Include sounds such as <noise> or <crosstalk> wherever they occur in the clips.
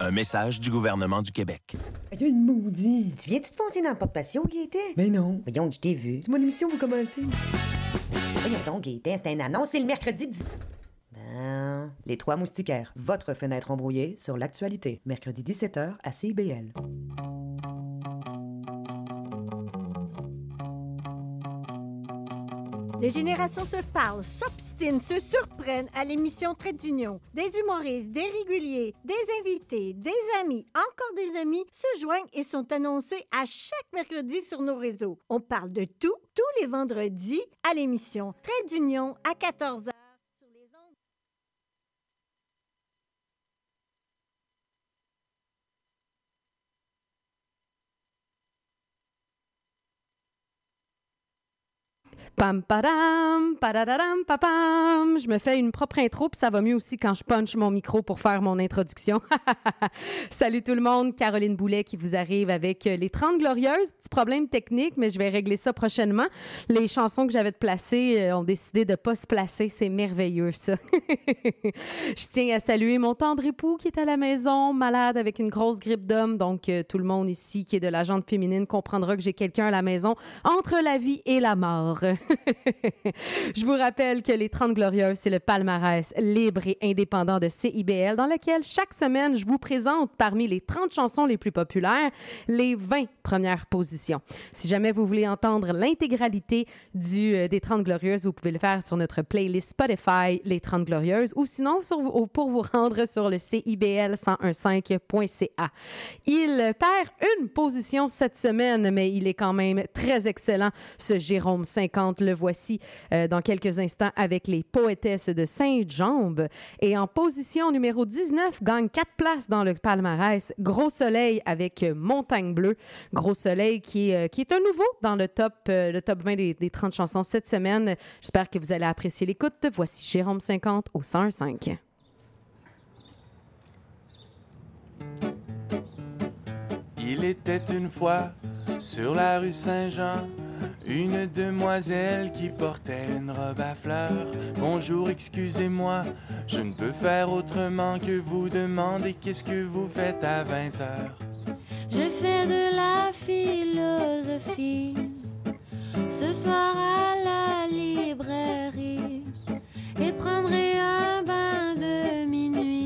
Un message du gouvernement du Québec. Il y a une maudite. Tu viens-tu te foncer dans le porte-patio, Gaëtan? Ben non. Voyons, je t'ai vu. C'est mon émission, vous commencez. Voyons donc, Gaëtan, c'est un annonce, c'est le mercredi 10... Ben... Les Trois Moustiquaires, votre fenêtre embrouillée sur l'actualité. Mercredi 17h à CIBL. Les générations se parlent, s'obstinent, se surprennent à l'émission Trait d'Union. Des humoristes, des réguliers, des invités, des amis, encore des amis se joignent et sont annoncés à chaque mercredi sur nos réseaux. On parle de tout, tous les vendredis à l'émission Trait d'Union à 14h. Pam padam, padadadam, papam. Je me fais une propre intro, puis ça va mieux aussi quand je punch mon micro pour faire mon introduction. Salut tout le monde, Caroline Boulet qui vous arrive avec les 30 Glorieuses. Petit problème technique, mais je vais régler ça prochainement. Les chansons que j'avais de placer euh, ont décidé de pas se placer. C'est merveilleux, ça. <laughs> je tiens à saluer mon tendre époux qui est à la maison, malade avec une grosse grippe d'homme. Donc, euh, tout le monde ici qui est de la jante féminine comprendra que j'ai quelqu'un à la maison entre la vie et la mort. <laughs> Je vous rappelle que les 30 Glorieuses, c'est le palmarès libre et indépendant de CIBL dans lequel chaque semaine, je vous présente parmi les 30 chansons les plus populaires les 20 premières positions. Si jamais vous voulez entendre l'intégralité du, euh, des 30 Glorieuses, vous pouvez le faire sur notre playlist Spotify, les 30 Glorieuses, ou sinon pour vous rendre sur le CIBL1015.ca. Il perd une position cette semaine, mais il est quand même très excellent, ce Jérôme 50 le voici euh, dans quelques instants avec les poétesses de Saint-Jambe. Et en position numéro 19, gagne quatre places dans le palmarès. Gros Soleil avec Montagne Bleue. Gros Soleil euh, qui est un nouveau dans le top, euh, le top 20 des, des 30 chansons cette semaine. J'espère que vous allez apprécier l'écoute. Voici Jérôme 50 au 105. Il était une fois sur la rue Saint-Jean une demoiselle qui portait une robe à fleurs. Bonjour, excusez-moi, je ne peux faire autrement que vous demander qu'est-ce que vous faites à 20 heures. Je fais de la philosophie ce soir à la librairie et prendrai un bain de minuit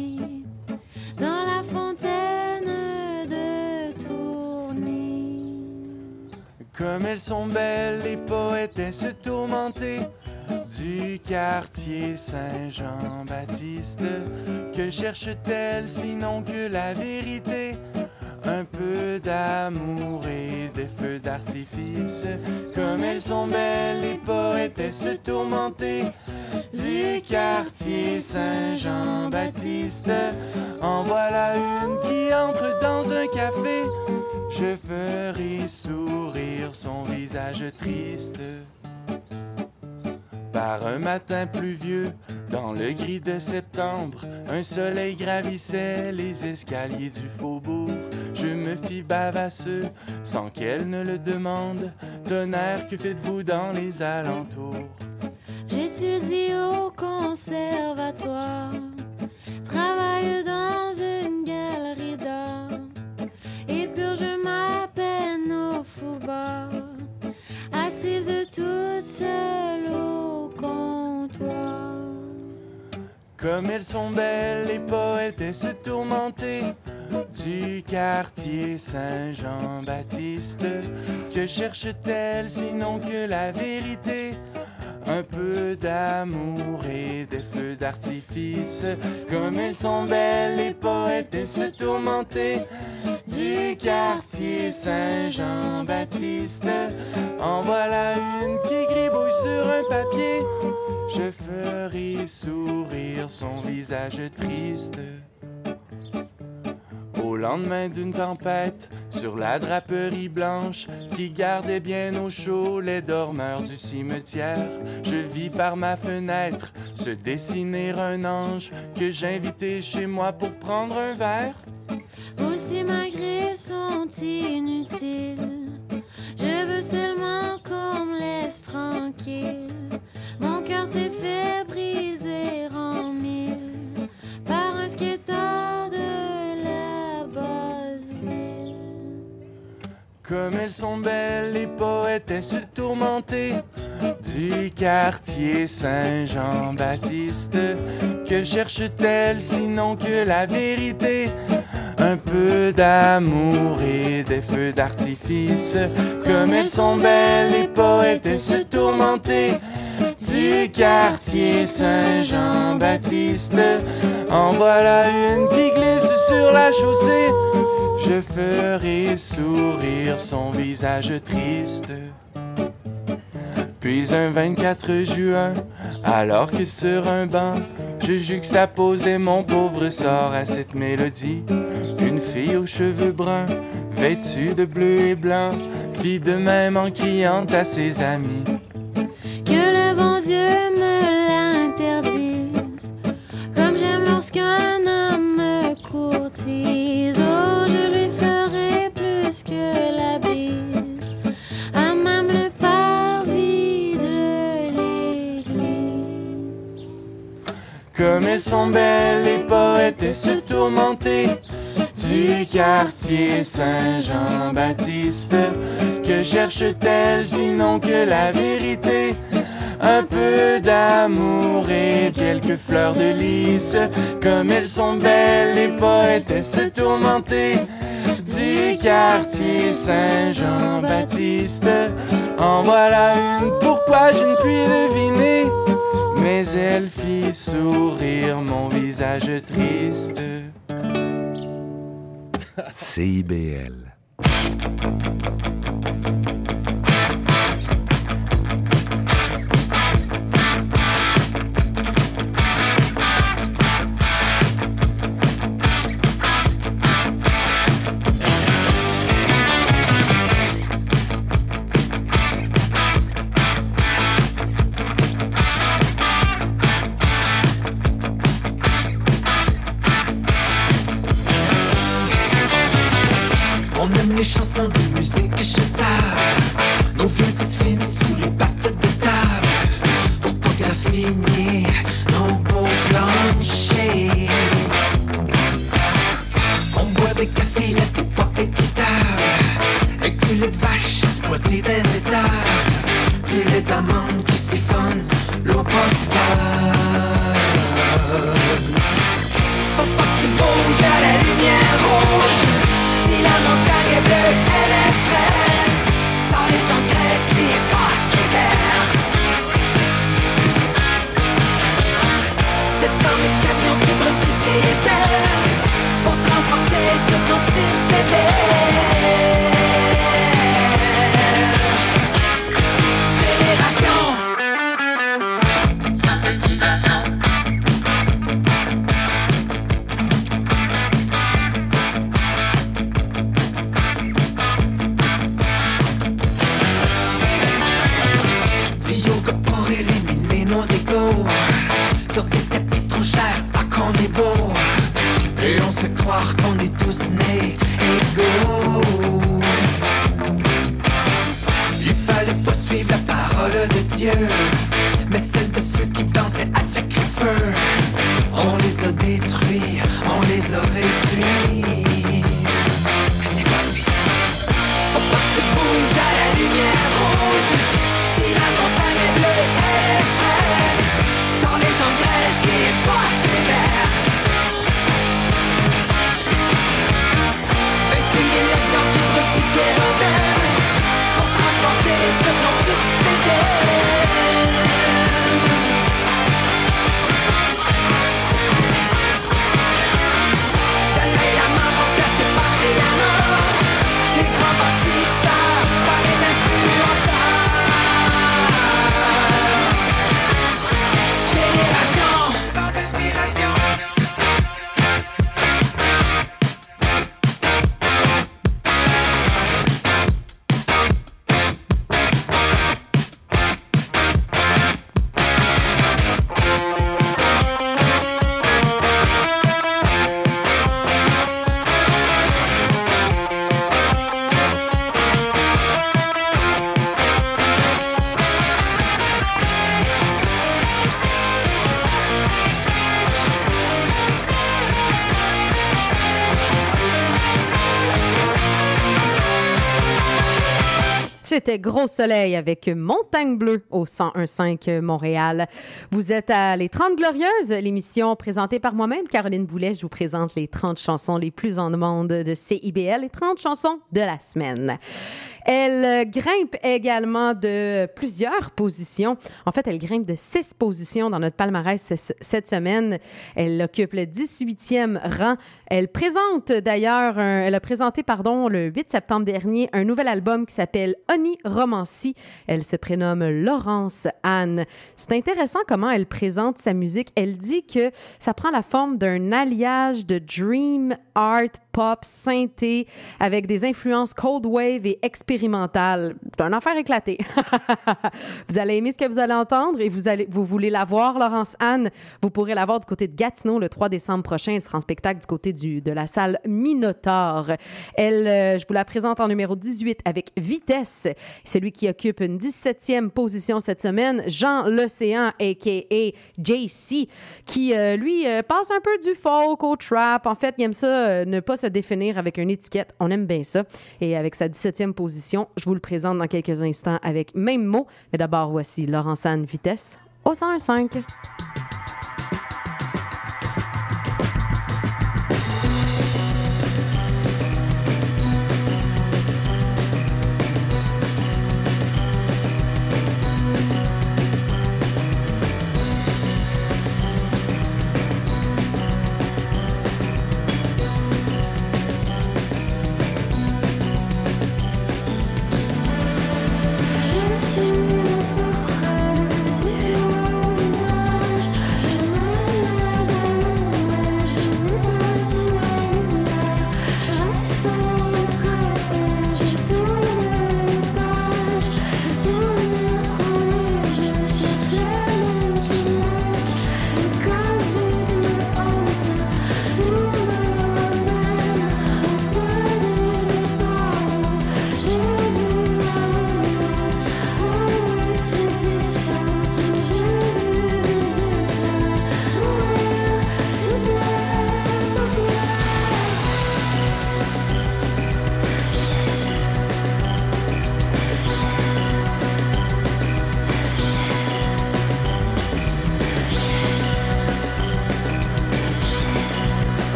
Comme elles sont belles, les poétesses tourmentées du quartier Saint-Jean-Baptiste. Que cherche-t-elle sinon que la vérité? Un peu d'amour et des feux d'artifice. Comme elles sont belles, les poétesses tourmentées du quartier Saint-Jean-Baptiste. En voilà une qui entre dans un café. Je ferai sourire son visage triste. Par un matin pluvieux, dans le gris de septembre, un soleil gravissait les escaliers du faubourg. Je me fis bavasseux, sans qu'elle ne le demande. Tonnerre, que faites-vous dans les alentours? J'étudie au conservatoire, Comme elles sont belles, les poétesses tourmentées du quartier Saint-Jean-Baptiste. Que cherche-t-elle sinon que la vérité? Un peu d'amour et des feux d'artifice. Comme elles sont belles, les poétesses tourmentées du quartier Saint-Jean-Baptiste. En voilà une qui gribouille sur un papier. Je ferai sourire son visage triste. Au lendemain d'une tempête, sur la draperie blanche qui gardait bien au chaud les dormeurs du cimetière, je vis par ma fenêtre se dessiner un ange que j'invitais chez moi pour prendre un verre. Aussi sont inutiles. Je veux seulement qu'on me laisse tranquille. Mon cœur s'est fait briser en mille par un skateur de Comme elles sont belles, les poétesses tourmentées du quartier Saint-Jean-Baptiste. Que cherche-t-elle sinon que la vérité? Un peu d'amour et des feux d'artifice. Comme elles sont belles, les poétesses tourmentées du quartier Saint-Jean-Baptiste. En voilà une qui glisse sur la chaussée. Je ferai sourire son visage triste. Puis un 24 juin, alors que sur un banc, je juxtaposais mon pauvre sort à cette mélodie. Une fille aux cheveux bruns, vêtue de bleu et blanc, fit de même en criant à ses amis. Elles sont belles, les poétesses tourmentées du quartier Saint-Jean-Baptiste. Que cherche-t-elle sinon que la vérité? Un peu d'amour et quelques fleurs de lys. Comme elles sont belles, les poétesses tourmentées du quartier Saint-Jean-Baptiste. En voilà une, pourquoi je ne puis deviner? Mais elle fit sourire mon visage triste. CIBL. Se fait croire qu'on est tous nés égaux. Il fallait pas suivre la parole de Dieu Mais celle de ceux qui dansaient avec C'était Gros Soleil avec Montagne Bleue au 101.5 Montréal. Vous êtes à Les 30 Glorieuses, l'émission présentée par moi-même, Caroline Boulet. Je vous présente les 30 chansons les plus en demande de CIBL, les 30 chansons de la semaine. Elle euh, grimpe également de plusieurs positions. En fait, elle grimpe de six positions dans notre palmarès ce- cette semaine. Elle occupe le 18e rang. Elle présente d'ailleurs, elle a présenté, pardon, le 8 septembre dernier, un nouvel album qui s'appelle Oni Romancy. Elle se prénomme Laurence Anne. C'est intéressant comment elle présente sa musique. Elle dit que ça prend la forme d'un alliage de dream art, pop, synthé, avec des influences cold wave et expérimentales. C'est un affaire éclaté. <laughs> vous allez aimer ce que vous allez entendre et vous, allez, vous voulez la voir, Laurence Anne. Vous pourrez la voir du côté de Gatineau le 3 décembre prochain. Elle sera en spectacle du côté du, de la salle Minotaur. Elle, euh, je vous la présente en numéro 18 avec Vitesse. C'est lui qui occupe une 17e position cette semaine. Jean L'Océan, a.k.a. JC, qui, euh, lui, euh, passe un peu du folk au trap. En fait, il aime ça, ne pas se définir avec une étiquette. On aime bien ça. Et avec sa 17e position, je vous le présente dans quelques instants avec même mot. Mais d'abord, voici Laurence Anne Vitesse au 105.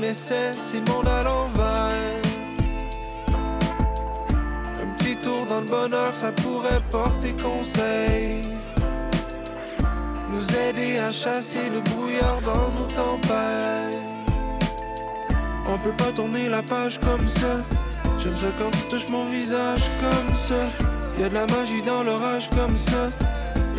Fois qu'on essaie, c'est le monde à l'envers. Un petit tour dans le bonheur, ça pourrait porter conseil. Nous aider à chasser le brouillard dans nos tempêtes. On peut pas tourner la page comme ça. J'aime ça quand tu touches mon visage comme ça. Y a de la magie dans l'orage comme ça.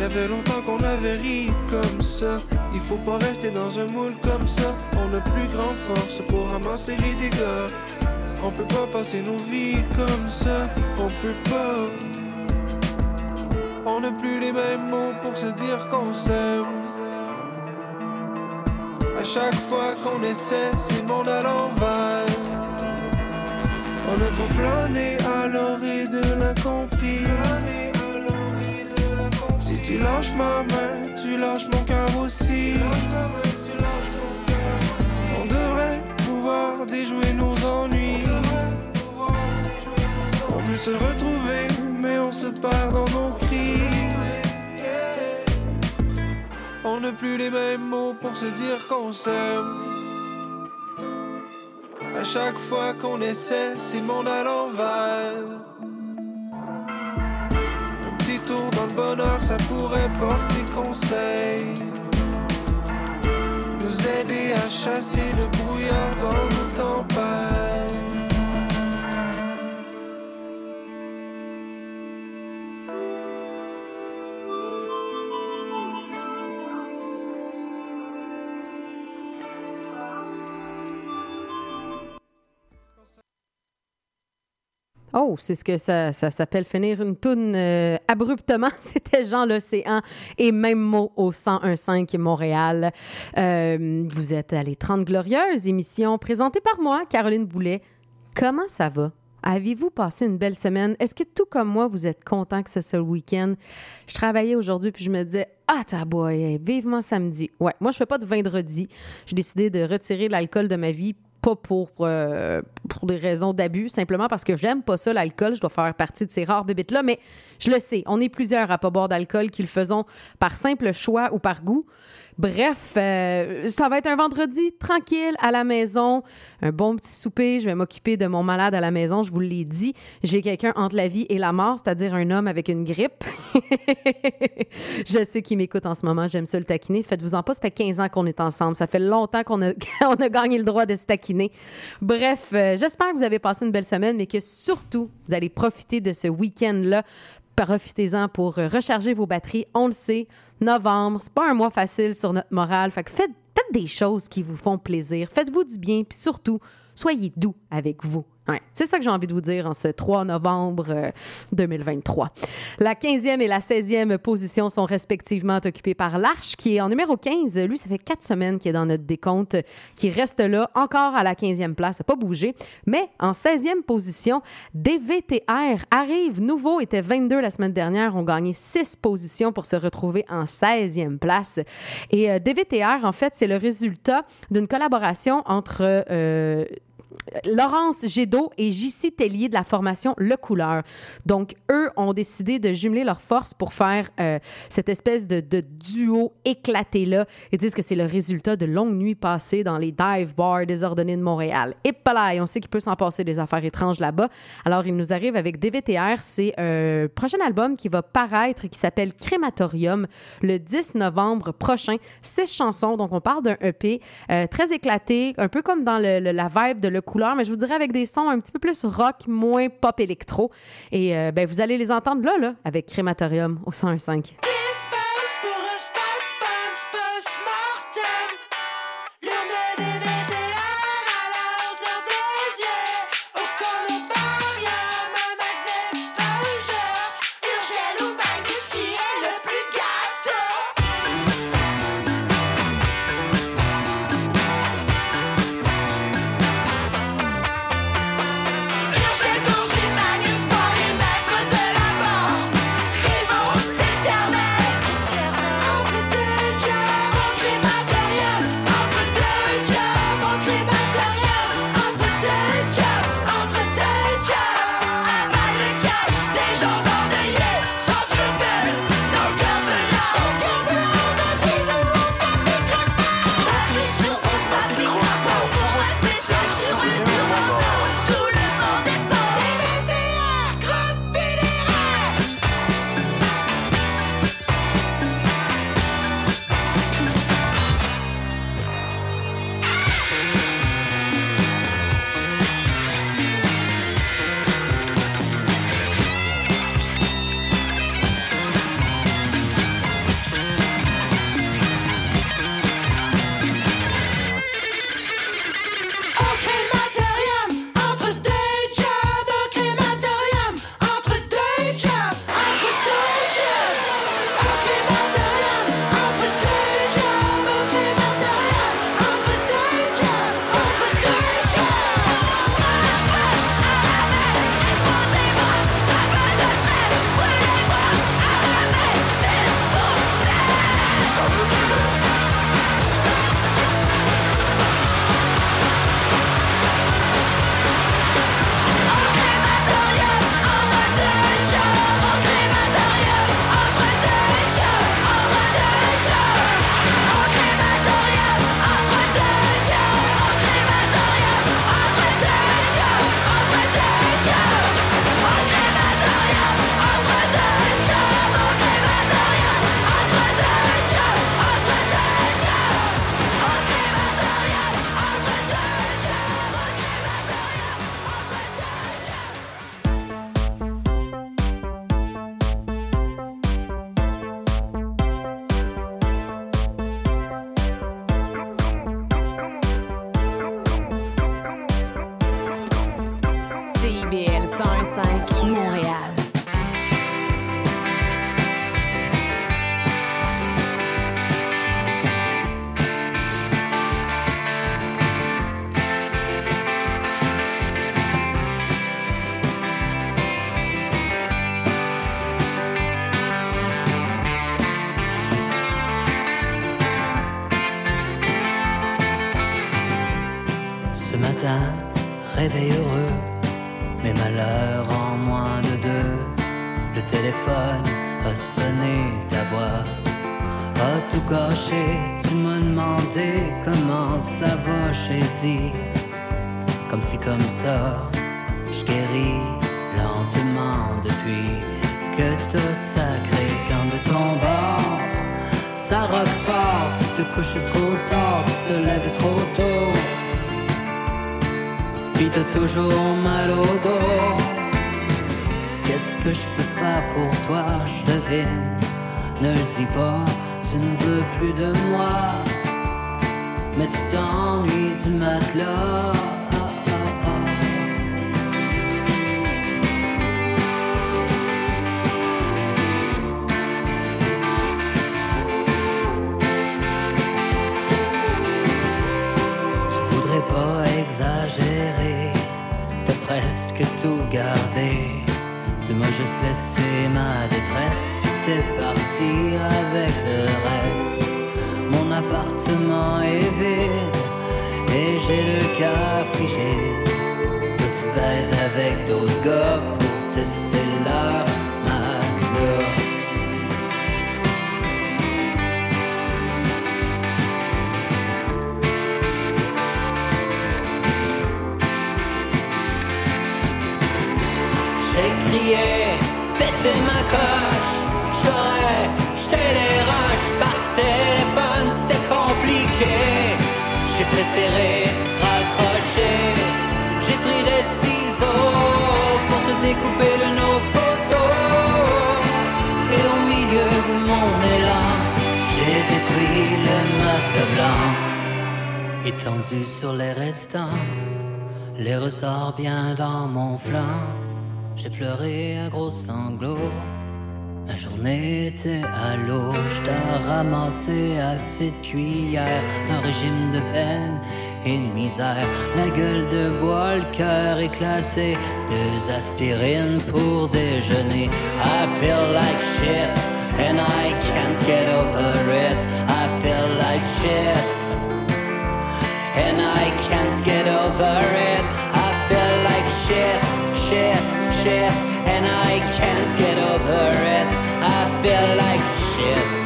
Y avait longtemps qu'on avait ri comme ça. Il faut pas rester dans un moule comme ça. On a plus grand force pour ramasser les dégâts. On peut pas passer nos vies comme ça. On peut pas. On n'a plus les mêmes mots pour se dire qu'on s'aime. À chaque fois qu'on essaie, c'est le monde à l'envers. On a trop flâné à l'orée de l'incompris. Si tu lâches ma main, tu lâches mon cœur aussi. On devrait pouvoir déjouer nos ennuis. On veut se retrouver, mais on se perd dans nos cris. On n'a plus les mêmes mots pour se dire qu'on s'aime. À chaque fois qu'on essaie, c'est le monde à l'envers. Dans le bonheur, ça pourrait porter conseil. Nous aider à chasser le brouillard dans nos tempêtes. Oh, c'est ce que ça, s'appelle finir une toune euh, abruptement. <laughs> C'était Jean l'Océan et même mot au 101.5 Montréal. Euh, vous êtes à les 30 Glorieuses, émission présentée par moi, Caroline Boulet. Comment ça va? Avez-vous passé une belle semaine? Est-ce que tout comme moi, vous êtes content que ce soit le week-end? Je travaillais aujourd'hui puis je me disais, ah, ta boy, vivement samedi. Ouais, moi, je fais pas de vendredi. J'ai décidé de retirer l'alcool de ma vie pas pour, euh, pour des raisons d'abus, simplement parce que j'aime pas ça, l'alcool. Je dois faire partie de ces rares bébites-là, mais je le sais, on est plusieurs à pas boire d'alcool qui le faisons par simple choix ou par goût. Bref, euh, ça va être un vendredi tranquille à la maison, un bon petit souper. Je vais m'occuper de mon malade à la maison, je vous l'ai dit. J'ai quelqu'un entre la vie et la mort, c'est-à-dire un homme avec une grippe. <laughs> je sais qu'il m'écoute en ce moment, j'aime ça le taquiner. Faites-vous en pas, ça fait 15 ans qu'on est ensemble. Ça fait longtemps qu'on a, <laughs> on a gagné le droit de se taquiner. Bref, euh, j'espère que vous avez passé une belle semaine, mais que surtout, vous allez profiter de ce week-end-là profitez-en pour euh, recharger vos batteries. On le sait, novembre, c'est pas un mois facile sur notre morale. Fait que faites, faites des choses qui vous font plaisir. Faites-vous du bien, puis surtout, soyez doux avec vous. C'est ça que j'ai envie de vous dire en ce 3 novembre euh, 2023. La 15e et la 16e position sont respectivement occupées par l'Arche, qui est en numéro 15. Lui, ça fait quatre semaines qu'il est dans notre décompte, qui reste là, encore à la 15e place, pas bougé. Mais en 16e position, DVTR arrive nouveau, était 22 la semaine dernière, ont gagné 6 positions pour se retrouver en 16e place. Et euh, DVTR, en fait, c'est le résultat d'une collaboration entre... euh, Laurence Gédot et JC Tellier de la formation Le Couleur. Donc, eux ont décidé de jumeler leurs forces pour faire euh, cette espèce de, de duo éclaté-là. Ils disent que c'est le résultat de longues nuits passées dans les dive bars désordonnés de Montréal. Et là, on sait qu'il peut s'en passer des affaires étranges là-bas. Alors, il nous arrive avec DVTR. C'est un prochain album qui va paraître qui s'appelle Crématorium le 10 novembre prochain. Six chansons. Donc, on parle d'un EP euh, très éclaté, un peu comme dans le- le- la vibe de Le Couleur, mais je vous dirais avec des sons un petit peu plus rock, moins pop électro. Et euh, ben, vous allez les entendre là, là, avec Crématorium au 101.5. j'ai dit. Comme si comme ça, je guéris lentement depuis que t'as sacré quand de ton bord. Ça rock fort, tu te couches trop tard, tu te lèves trop tôt. Puis t'as toujours mal au dos. Qu'est-ce que je peux faire pour toi, je devine. Ne le dis pas, tu ne veux plus de moi. Du matelas. Ah, ah, ah. Tu voudrais pas exagérer, t'as presque tout gardé. Tu m'as juste laissé ma détresse, puis t'es parti avec le reste. Mon appartement est vide et j'ai le cœur frigide. Toi tu avec d'autres gars pour tester leur matelas. J'ai crié, pété ma coche, préféré raccrocher, j'ai pris des ciseaux pour te découper de nos photos. Et au milieu de mon élan, j'ai détruit le matelas blanc, étendu sur les restants. Les ressorts bien dans mon flanc. J'ai pleuré un gros sanglot. Ma journée était à l'eau. J't'ai ramassé à petite cuillère. Un régime de peine et de misère. La gueule de bois, le cœur éclaté. Deux aspirines pour déjeuner. I feel like shit. And I can't get over it. I feel like shit and I can't get over it. I feel like shit, shit, shit, and I can't get over it. I feel like shit,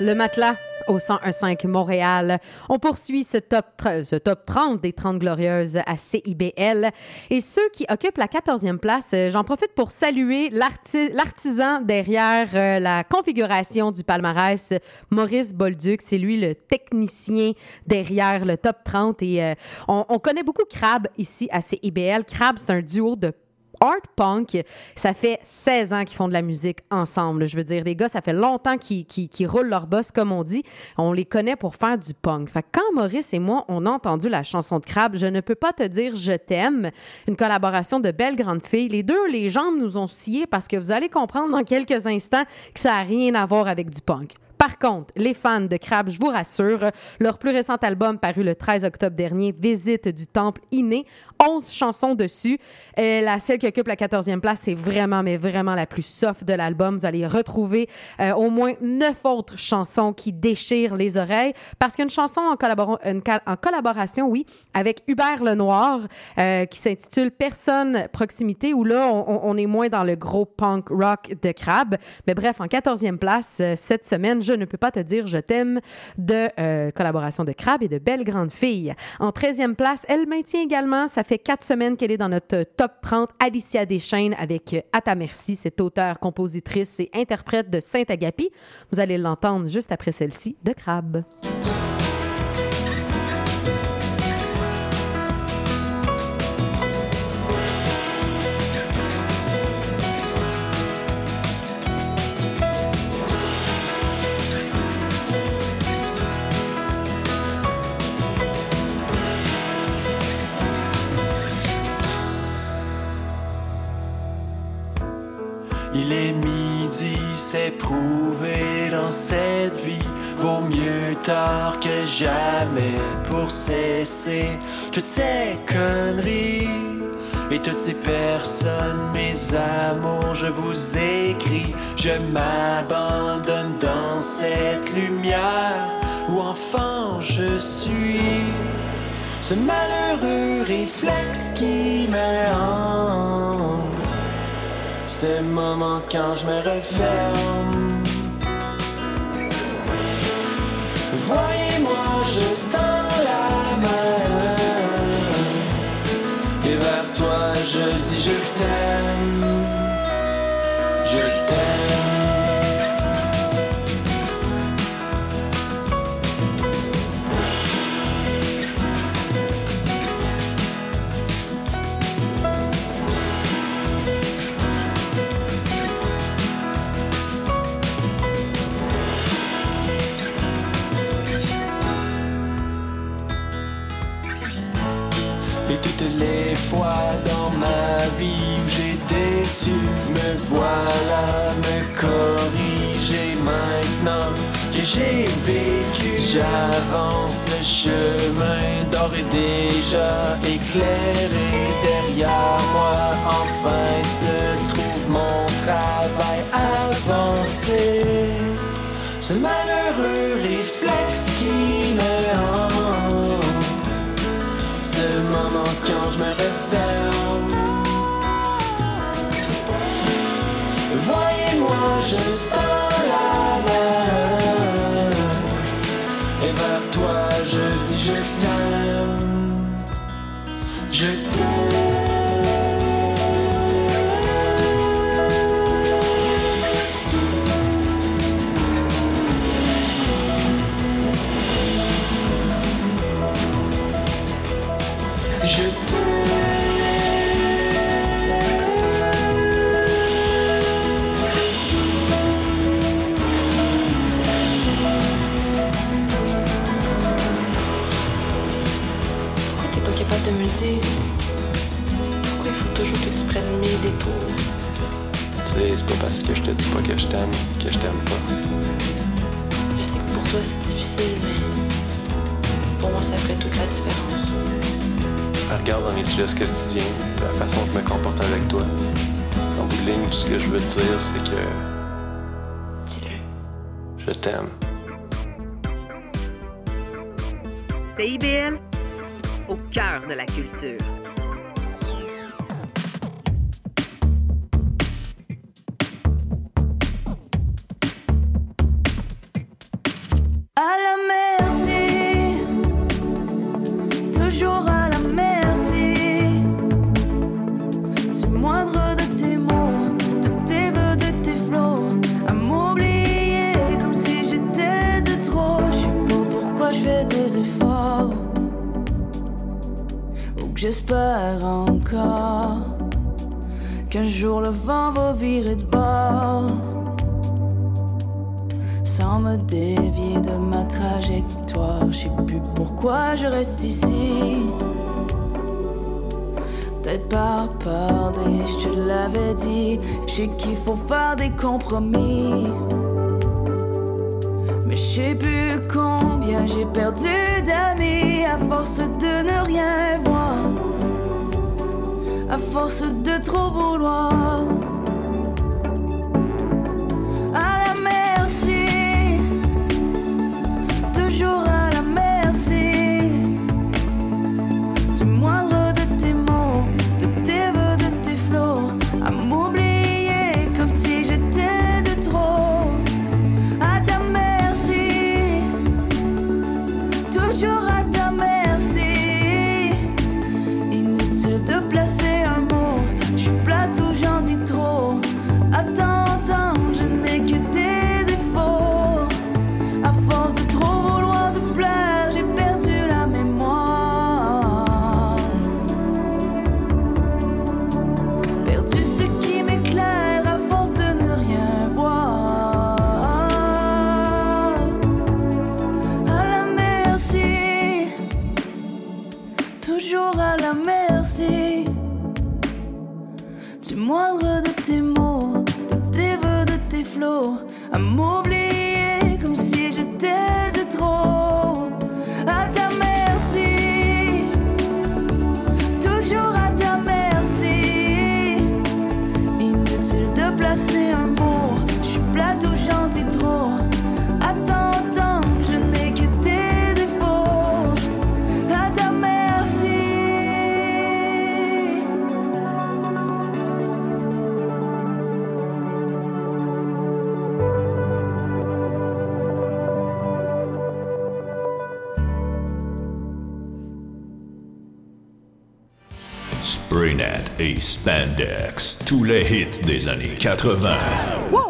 Le matelas au 101.5 Montréal. On poursuit ce top, ce top 30 des 30 glorieuses à CIBL. Et ceux qui occupent la 14e place, euh, j'en profite pour saluer l'arti- l'artisan derrière euh, la configuration du palmarès, Maurice Bolduc. C'est lui le technicien derrière le top 30. Et euh, on, on connaît beaucoup Crab ici à CIBL. Crab, c'est un duo de art punk. Ça fait 16 ans qu'ils font de la musique ensemble. Je veux dire, les gars, ça fait longtemps qu'ils roulent leur boss, comme on dit. On les connaît pour faire du punk. Fait que quand Maurice et moi, on a entendu la chanson de Crab, Je ne peux pas te dire je t'aime, une collaboration de belles grandes filles, les deux, les jambes nous ont scié parce que vous allez comprendre dans quelques instants que ça n'a rien à voir avec du punk. Par contre, les fans de Crab, je vous rassure, leur plus récent album paru le 13 octobre dernier, Visite du Temple Inné, 11 chansons dessus. Et la celle qui occupe la 14e place, c'est vraiment, mais vraiment la plus soft de l'album. Vous allez retrouver euh, au moins neuf autres chansons qui déchirent les oreilles parce qu'il y a une chanson en, collaboration, oui, avec Hubert Lenoir euh, qui s'intitule Personne Proximité où là, on, est moins dans le gros punk rock de Crab. Mais bref, en 14e place, euh, cette semaine, Je ne peux pas te dire je t'aime de euh, collaboration de Crab et de Belle Grande Fille. En 13e place, elle maintient également, ça fait quatre semaines qu'elle est dans notre top 30, Alicia Deschaines avec À ta merci, cette auteure, compositrice et interprète de Saint-Agapi. Vous allez l'entendre juste après celle-ci de Crab. Il est midi, c'est prouvé dans cette vie. Vaut mieux tard que jamais pour cesser toutes ces conneries. Et toutes ces personnes, mes amours, je vous écris. Je m'abandonne dans cette lumière où enfant je suis. Ce malheureux réflexe qui me hante. Ce moment quand je me referme. Voyez-moi, je tends la main. Et vers toi, je dis je t'aime. Dévier de ma trajectoire. Je sais plus pourquoi je reste ici. Peut-être par peur des, je te l'avais dit. Je sais qu'il faut faire des compromis. Mais je sais plus combien j'ai perdu d'amis à force de ne rien voir. à force de trop vouloir. Tous les hits des années 80. Wow,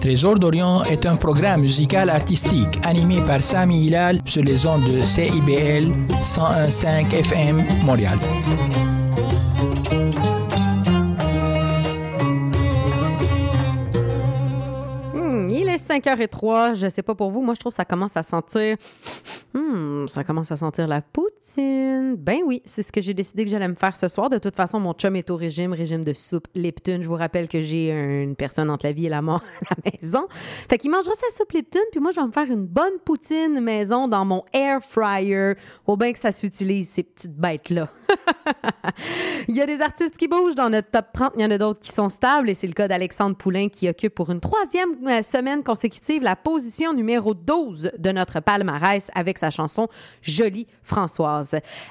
Trésor d'Orient est un programme musical artistique animé par Sami Hilal sur les ondes de CIBL 101.5 FM Montréal. Hmm, il est 5h03. Je sais pas pour vous. Moi, je trouve que ça commence à sentir. Hmm, ça commence à sentir la poutine. Ben oui, c'est ce que j'ai décidé que j'allais me faire ce soir. De toute façon, mon chum est au régime, régime de soupe Lipton. Je vous rappelle que j'ai une personne entre la vie et la mort à la maison. Fait qu'il mangera sa soupe Lipton, puis moi, je vais me faire une bonne poutine maison dans mon air fryer. Faut bien que ça s'utilise, ces petites bêtes-là. <laughs> il y a des artistes qui bougent dans notre top 30, il y en a d'autres qui sont stables, et c'est le cas d'Alexandre Poulain qui occupe pour une troisième euh, semaine consécutive la position numéro 12 de notre palmarès avec sa chanson Jolie Françoise.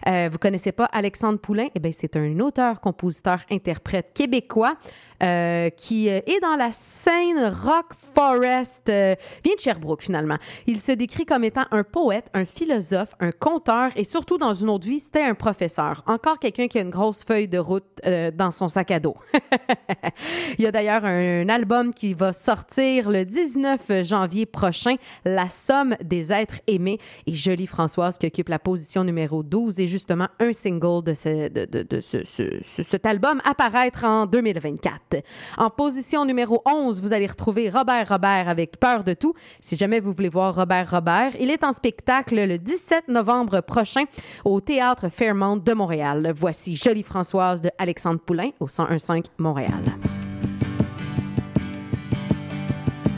Euh, vous connaissez pas Alexandre Poulain? Eh bien, c'est un auteur, compositeur, interprète québécois euh, qui euh, est dans la scène rock forest, euh, vient de Sherbrooke finalement. Il se décrit comme étant un poète, un philosophe, un conteur et surtout dans une autre vie, c'était un professeur. Encore quelqu'un qui a une grosse feuille de route euh, dans son sac à dos. <laughs> Il y a d'ailleurs un, un album qui va sortir le 19 janvier prochain, La somme des êtres aimés et Jolie Françoise qui occupe la position numéro 12 et justement un single de, ce, cet album apparaître en 2024. En position numéro 11, vous allez retrouver Robert Robert avec Peur de tout. Si jamais vous voulez voir Robert Robert, il est en spectacle le 17 novembre prochain au Théâtre Fairmont de Montréal. Voici Jolie Françoise de Alexandre Poulain au 1015 Montréal.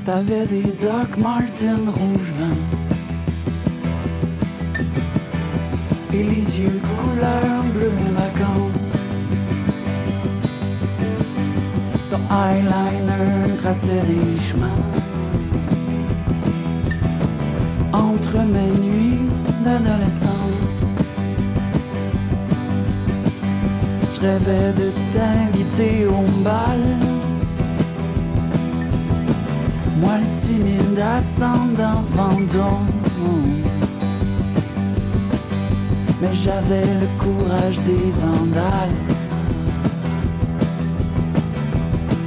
T'avais des Doc Martin rouge Et les yeux couleur bleu vacances Ton eyeliner traçait des chemins. Entre mes nuits d'adolescence Je rêvais de t'inviter au bal. Moi le timide ascendant Vendôme mais j'avais le courage des vandales.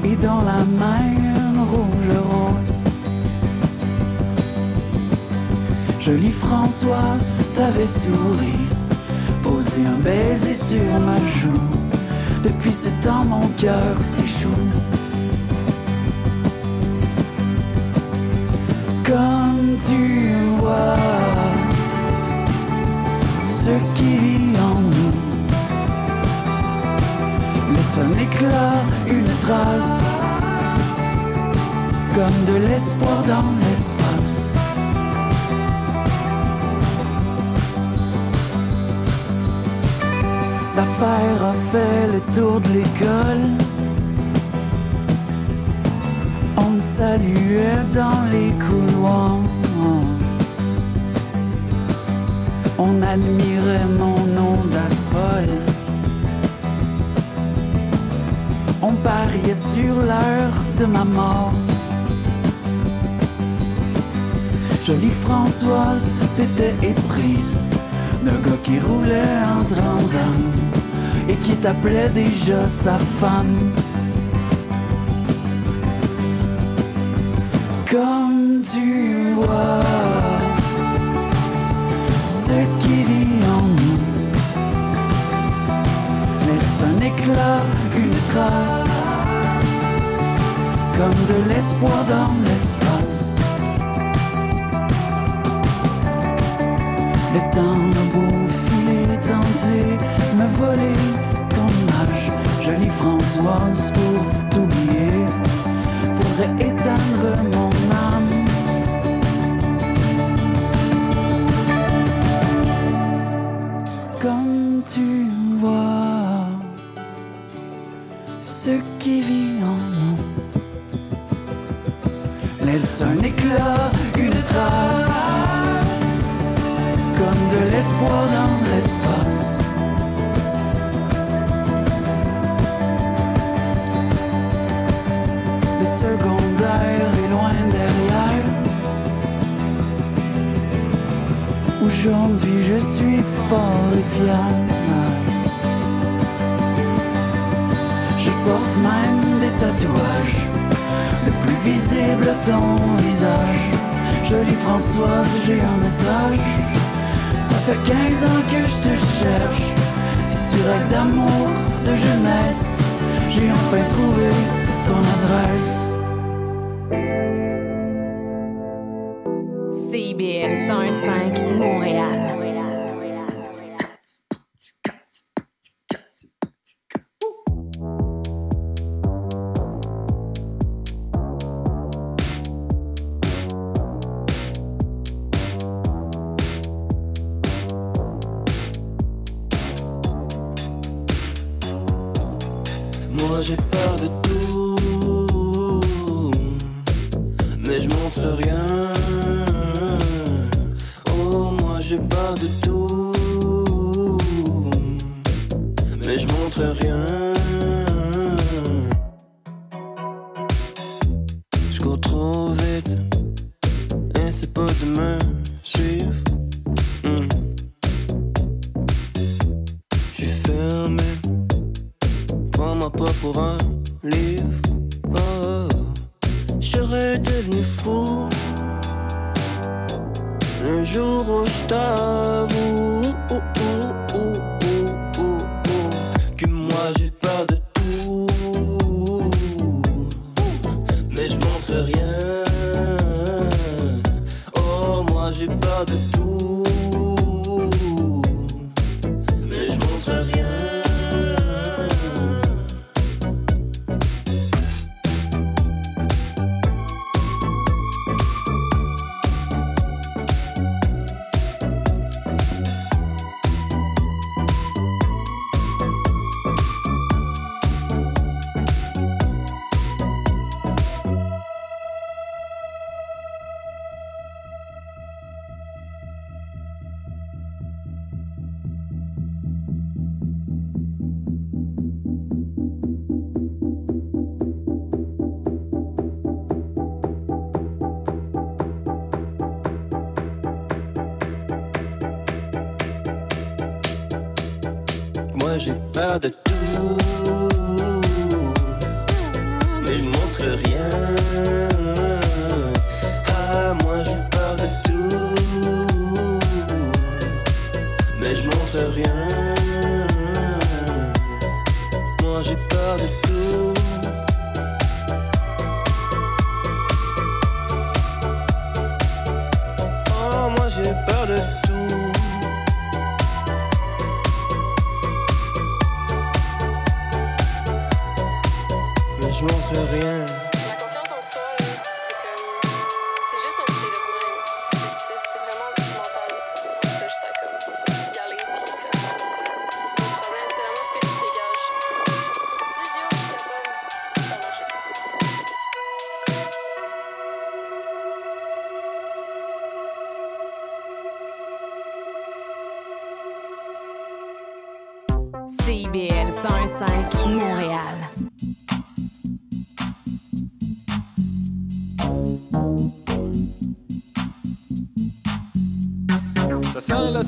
Et dans la main, une rouge rose. Jolie Françoise, t'avais souri, posé un baiser sur ma joue. Depuis ce temps, mon cœur s'échoue. Comme tu vois. Ce qui en nous laisse un éclat, une trace, comme de l'espoir dans l'espace. L'affaire a fait le tour de l'école. On me saluait dans les couloirs. on admirait mon nom d'astrole. On pariait sur l'heure de ma mort. Jolie Françoise, t'étais éprise d'un gars qui roulait en transam et qui t'appelait déjà sa femme. une trace, comme de l'espoir dans l'espace. Le temps a beau tenter, me voler ton âge, jolie Françoise.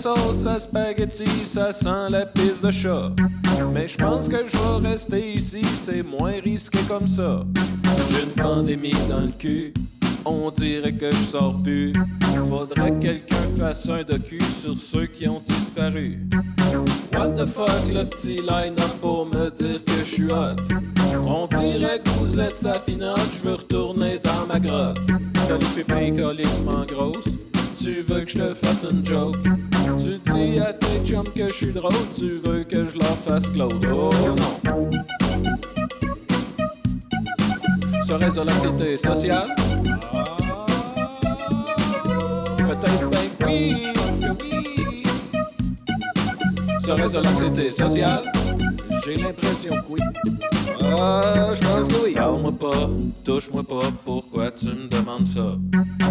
Sauce à spaghetti, ça sent la pisse de chat. Mais je pense que je vais rester ici, c'est moins risqué comme ça. J'ai une pandémie dans le cul, on dirait que je sors plus. Faudrait que quelqu'un fasse un docu sur ceux qui ont disparu. What the fuck, le petit line-up pour me dire que je suis hot. On dirait que vous êtes sa je veux retourner dans ma grotte. Les pépés colissement grosse, tu veux que je te fasse une joke? Tu dis à tes chums que je suis drôle, tu veux que je leur fasse Claude. Oh non. Serait-ce de l'anxiété sociale? Peut-être ben que oui, que oui. Serait-ce de l'anxiété sociale? J'ai l'impression que oui. Ah, je pense que oui. Parle-moi pas, touche-moi pas, pourquoi tu me demandes ça?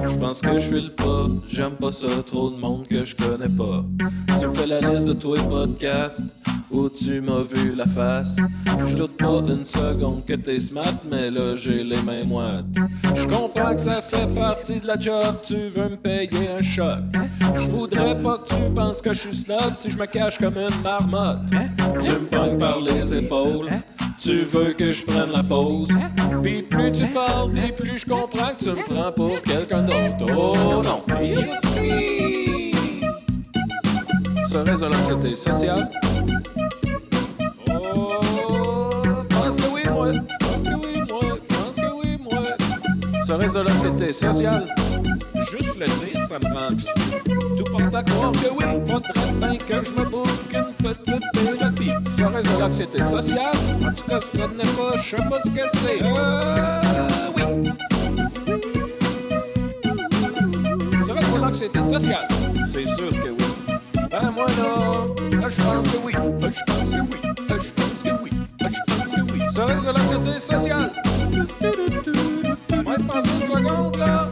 Je pense que je suis le pas, j'aime pas ça, trop de monde que je connais pas. Tu me fais la liste de tous les podcasts où tu m'as vu la face. Je doute pas une seconde que t'es smart, mais là j'ai les mains moites. Je comprends que ça fait partie de la job, tu veux me payer un choc. Je voudrais pas que tu penses que je suis snob si je me cache comme une marmotte. Tu me pognes par les épaules. Tu veux que je prenne la pause? Puis plus tu parles, puis plus je comprends que tu me prends pour quelqu'un d'autre. Oh non. Serait-ce de l'anxiété sociale? Oh, pense que oui, moi. Pense que oui, moi. Pense que oui, moi. Serait-ce de l'anxiété sociale? Juste le dire, ça me rend anxieux. Tout porte à croire que oui, faudrait bien que je me boucle une petite thérapie. Serait-ce de l'anxiété sociale? En tout cas, ça n'est pas, je sais pas ce que c'est. Euh, oui. Serait-ce de l'anxiété sociale? C'est sûr que oui. Ben moi là, là, je pense que oui. Ben, Je pense que oui. Je pense que oui. Ben, Je pense que oui. Serait-ce de l'anxiété sociale? Moi, je pense une seconde là.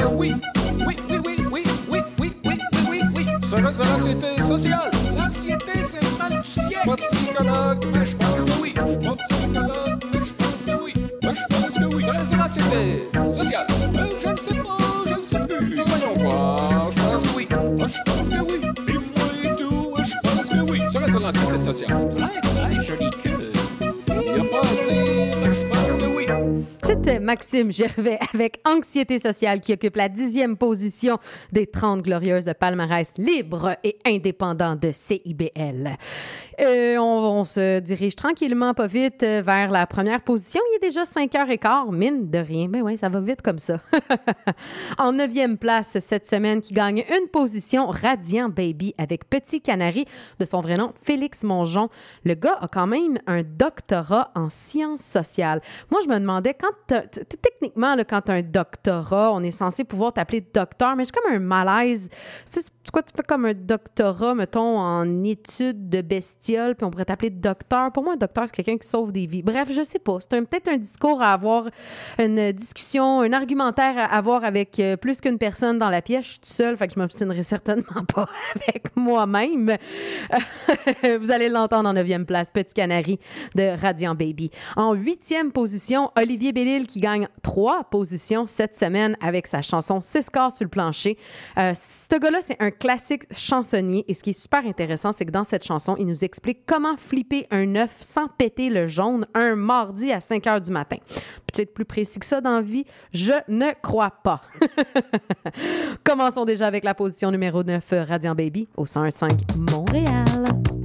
Euh, oui, Sonra sana sete. La siete Maxime Gervais avec Anxiété sociale qui occupe la dixième position des 30 glorieuses de palmarès libre et indépendant de CIBL. Euh, on, se dirige tranquillement, pas vite, euh, vers la première position. Il est déjà 5 heures et quart, mine de rien. Mais oui, ça va vite comme ça. <laughs> en neuvième place cette semaine, qui gagne une position, Radiant Baby avec Petit Canari, de son vrai nom, Félix Mongeon. Le gars a quand même un doctorat en sciences sociales. Moi, je me demandais, quand techniquement, quand tu as un doctorat, on est censé pouvoir t'appeler docteur, mais c'est comme un malaise. C'est c'est quoi, tu fais comme un doctorat, mettons, en études de bestioles, puis on pourrait t'appeler docteur. Pour moi, un docteur, c'est quelqu'un qui sauve des vies. Bref, je sais pas. C'est peut-être un discours à avoir, une discussion, un argumentaire à avoir avec euh, plus qu'une personne dans la pièce. Je suis toute seule, fait que je m'obstinerai certainement <laughs> pas avec moi-même. <laughs> Vous allez l'entendre en neuvième place, Petit Canari de Radiant Baby. En huitième position, Olivier Bellil qui gagne trois positions cette semaine avec sa chanson Six corps sur le plancher. Euh, ce gars-là, c'est un classique chansonnier et ce qui est super intéressant, c'est que dans cette chanson, il nous explique comment flipper un œuf sans péter le jaune un mardi à 5 heures du matin. Peut-être plus précis que ça dans la vie, je ne crois pas. <laughs> Commençons déjà avec la position numéro 9, Radiant Baby, au 101.5 Montréal.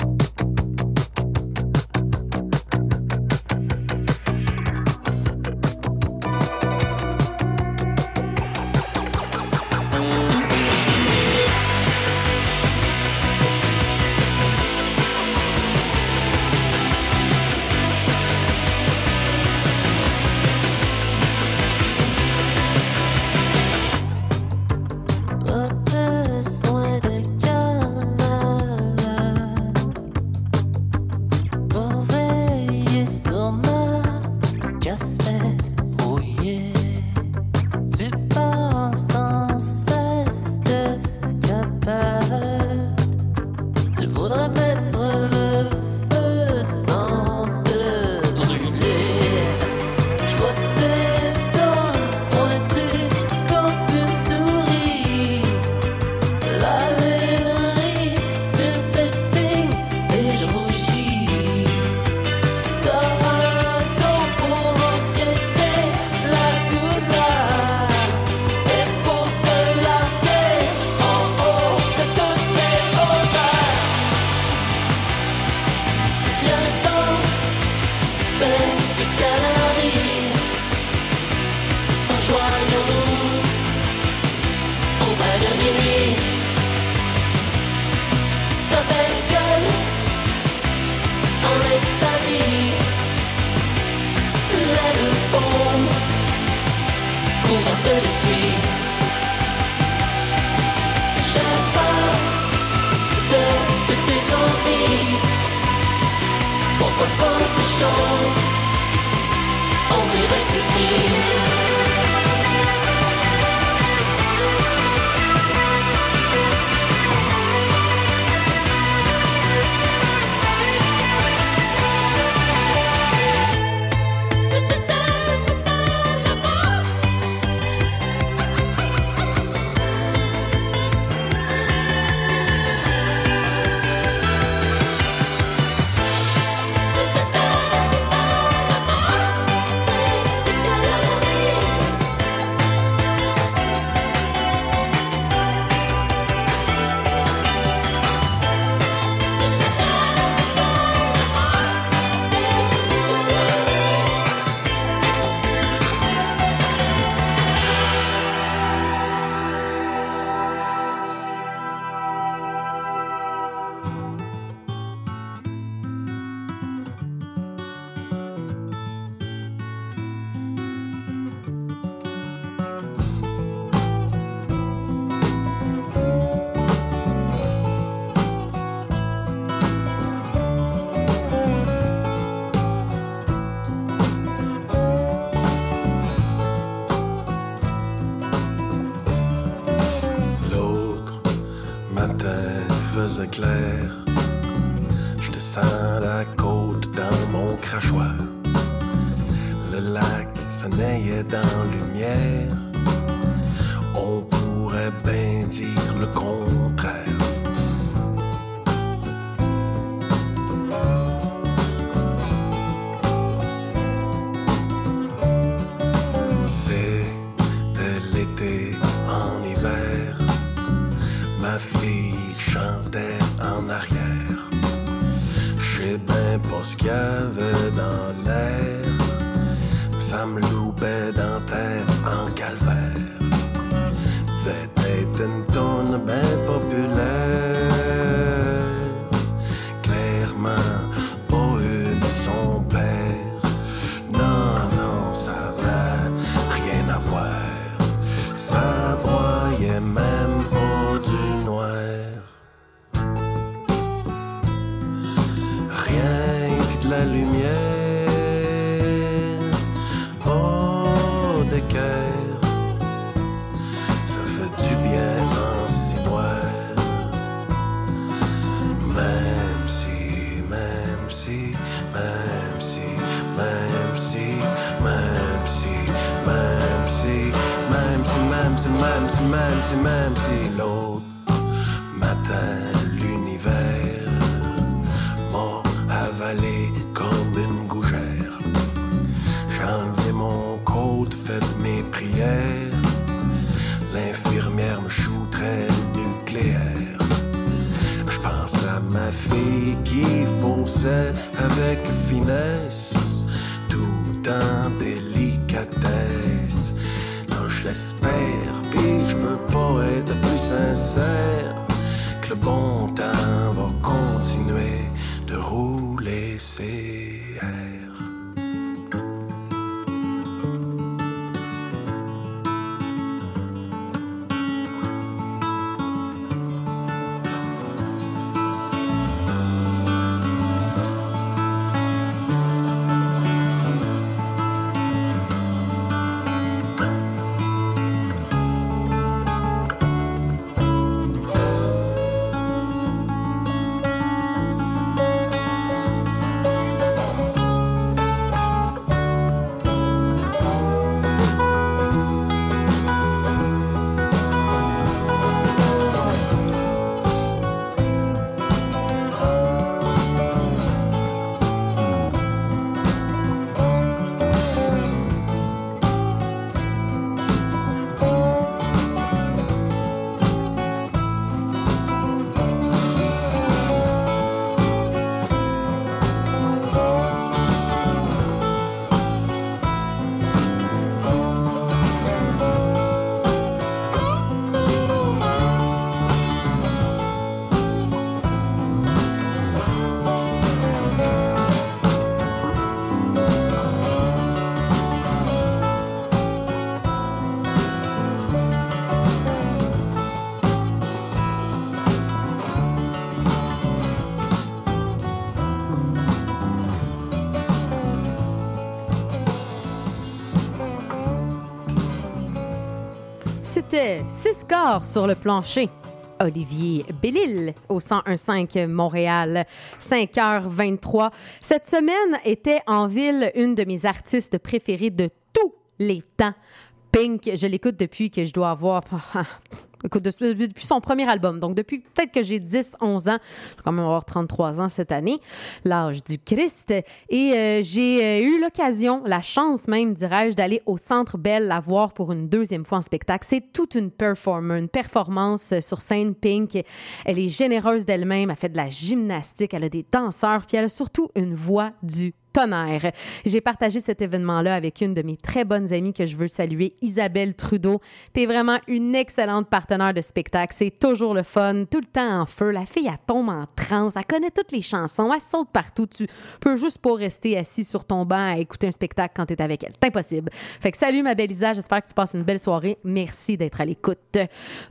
C'était six scores sur le plancher. Olivier Bellil au 1015 Montréal, 5h23. Cette semaine était en ville une de mes artistes préférées de tous les temps. Pink, je l'écoute depuis que je dois avoir <laughs> écoute, de- depuis son premier album. Donc, depuis peut-être que j'ai 10, 11 ans. Je vais quand même avoir 33 ans cette année, l'âge du Christ. Et euh, j'ai euh, eu l'occasion, la chance même, dirais-je, d'aller au Centre Belle la voir pour une deuxième fois en spectacle. C'est toute une performance, une performance euh, sur scène Pink. Elle est généreuse d'elle-même, elle fait de la gymnastique, elle a des danseurs, puis elle a surtout une voix du J'ai partagé cet événement-là avec une de mes très bonnes amies que je veux saluer, Isabelle Trudeau. T'es vraiment une excellente partenaire de spectacle. C'est toujours le fun, tout le temps en feu. La fille, elle tombe en transe, elle connaît toutes les chansons, elle saute partout. Tu peux juste pas rester assis sur ton banc à écouter un spectacle quand t'es avec elle. C'est impossible. Fait que salut ma belle Isa, j'espère que tu passes une belle soirée. Merci d'être à l'écoute.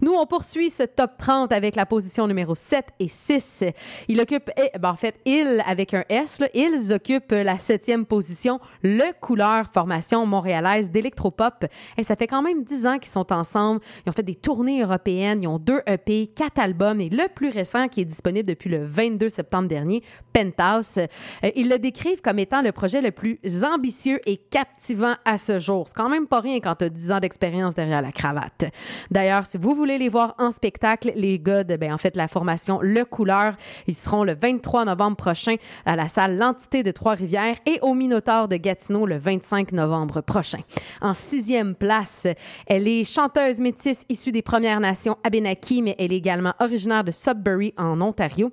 Nous, on poursuit ce top 30 avec la position numéro 7 et 6. Il occupe, eh, ben, en fait, il avec un S, là, ils occupent la la septième position, Le Couleur, formation montréalaise d'électropop. Et ça fait quand même dix ans qu'ils sont ensemble. Ils ont fait des tournées européennes. Ils ont deux EP, quatre albums et le plus récent qui est disponible depuis le 22 septembre dernier, Penthouse. Euh, Ils le décrivent comme étant le projet le plus ambitieux et captivant à ce jour. C'est quand même pas rien quand tu as 10 ans d'expérience derrière la cravate. D'ailleurs, si vous voulez les voir en spectacle, les gars de, ben, en fait, la formation Le Couleur, ils seront le 23 novembre prochain à la salle L'Entité de Trois-Rivières et au Minotaure de Gatineau le 25 novembre prochain. En sixième place, elle est chanteuse métisse issue des Premières Nations Abenaki, mais elle est également originaire de Sudbury en Ontario.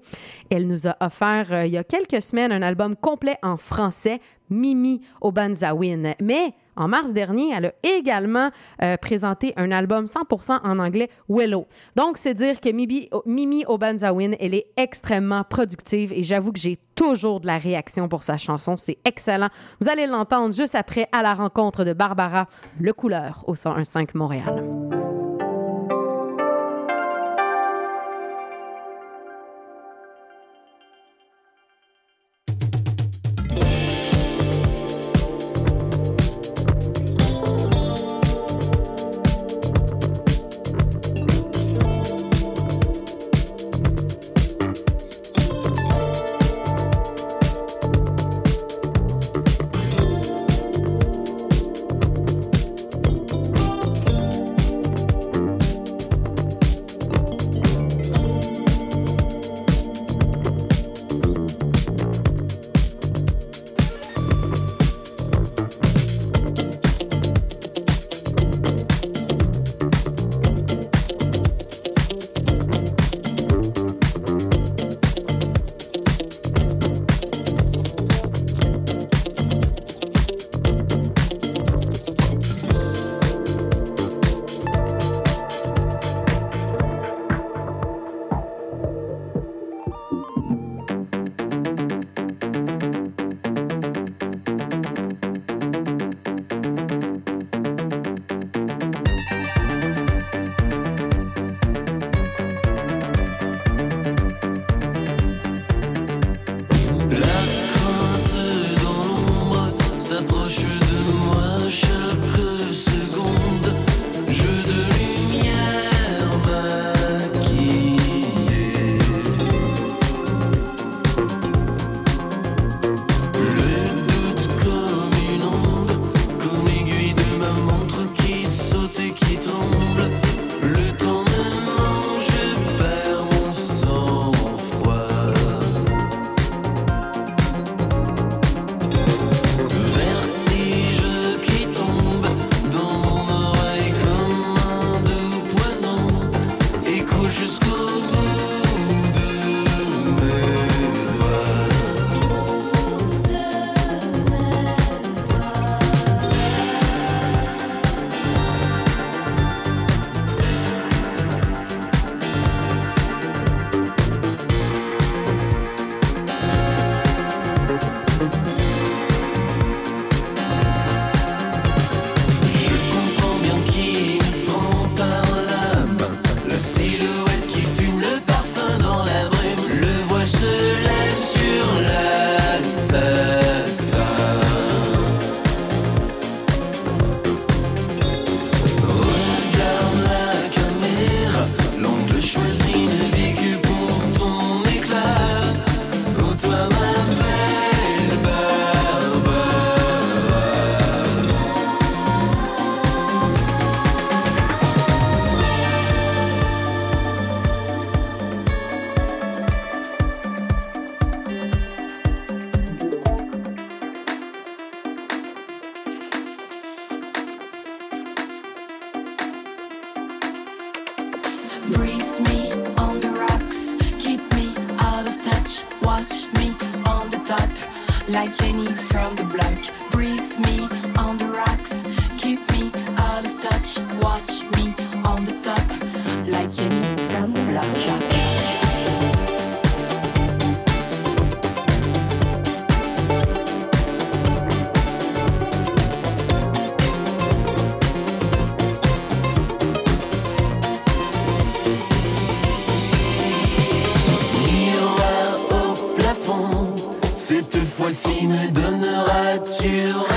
Elle nous a offert euh, il y a quelques semaines un album complet en français, Mimi Obanzawin. Mais en mars dernier, elle a également euh, présenté un album 100% en anglais, Willow. Donc, c'est dire que Mimi, Mimi Obanzawin, elle est extrêmement productive et j'avoue que j'ai toujours de la réaction pour sa chanson. C'est excellent. Vous allez l'entendre juste après à la rencontre de Barbara Le Couleur au 101.5 Montréal. voici me donneras-tu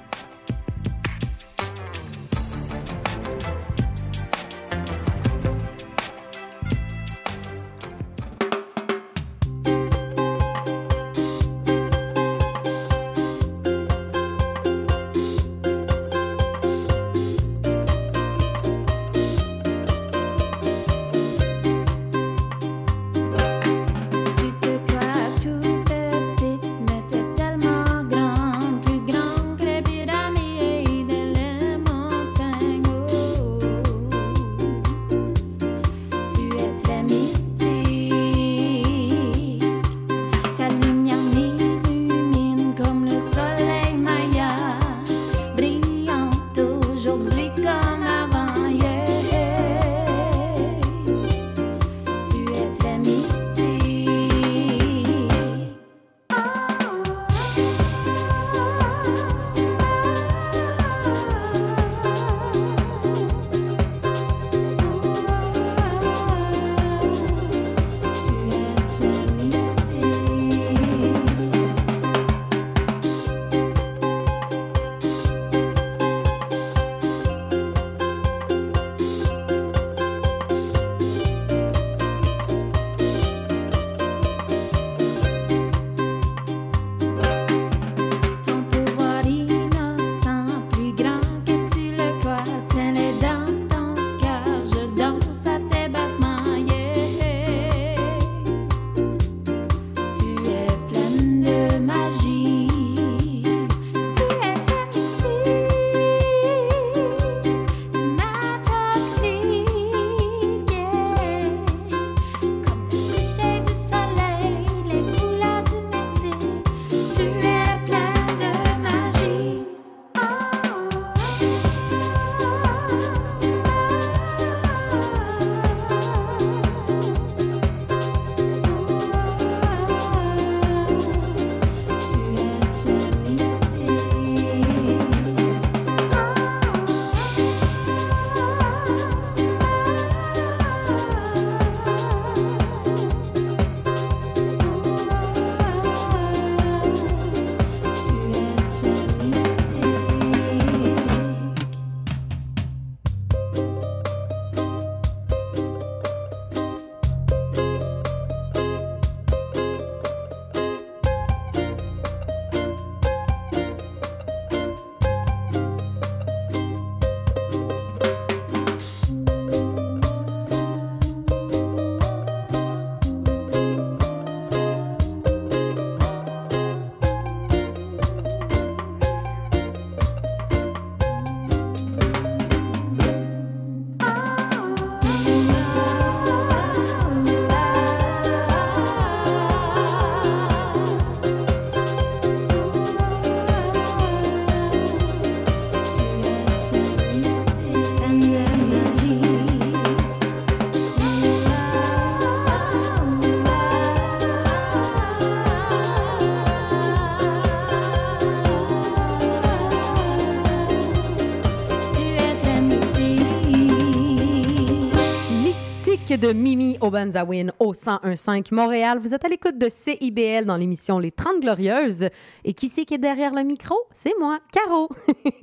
De Mimi Obanzawin au 1015 Montréal. Vous êtes à l'écoute de CIBL dans l'émission Les 30 Glorieuses. Et qui c'est qui est derrière le micro? C'est moi, Caro.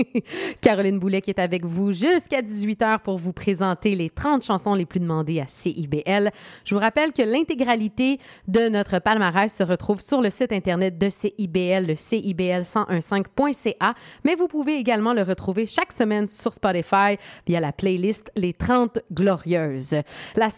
<laughs> Caroline Boulet qui est avec vous jusqu'à 18h pour vous présenter les 30 chansons les plus demandées à CIBL. Je vous rappelle que l'intégralité de notre palmarès se retrouve sur le site internet de CIBL, le CIBL1015.ca, mais vous pouvez également le retrouver chaque semaine sur Spotify via la playlist Les 30 Glorieuses. La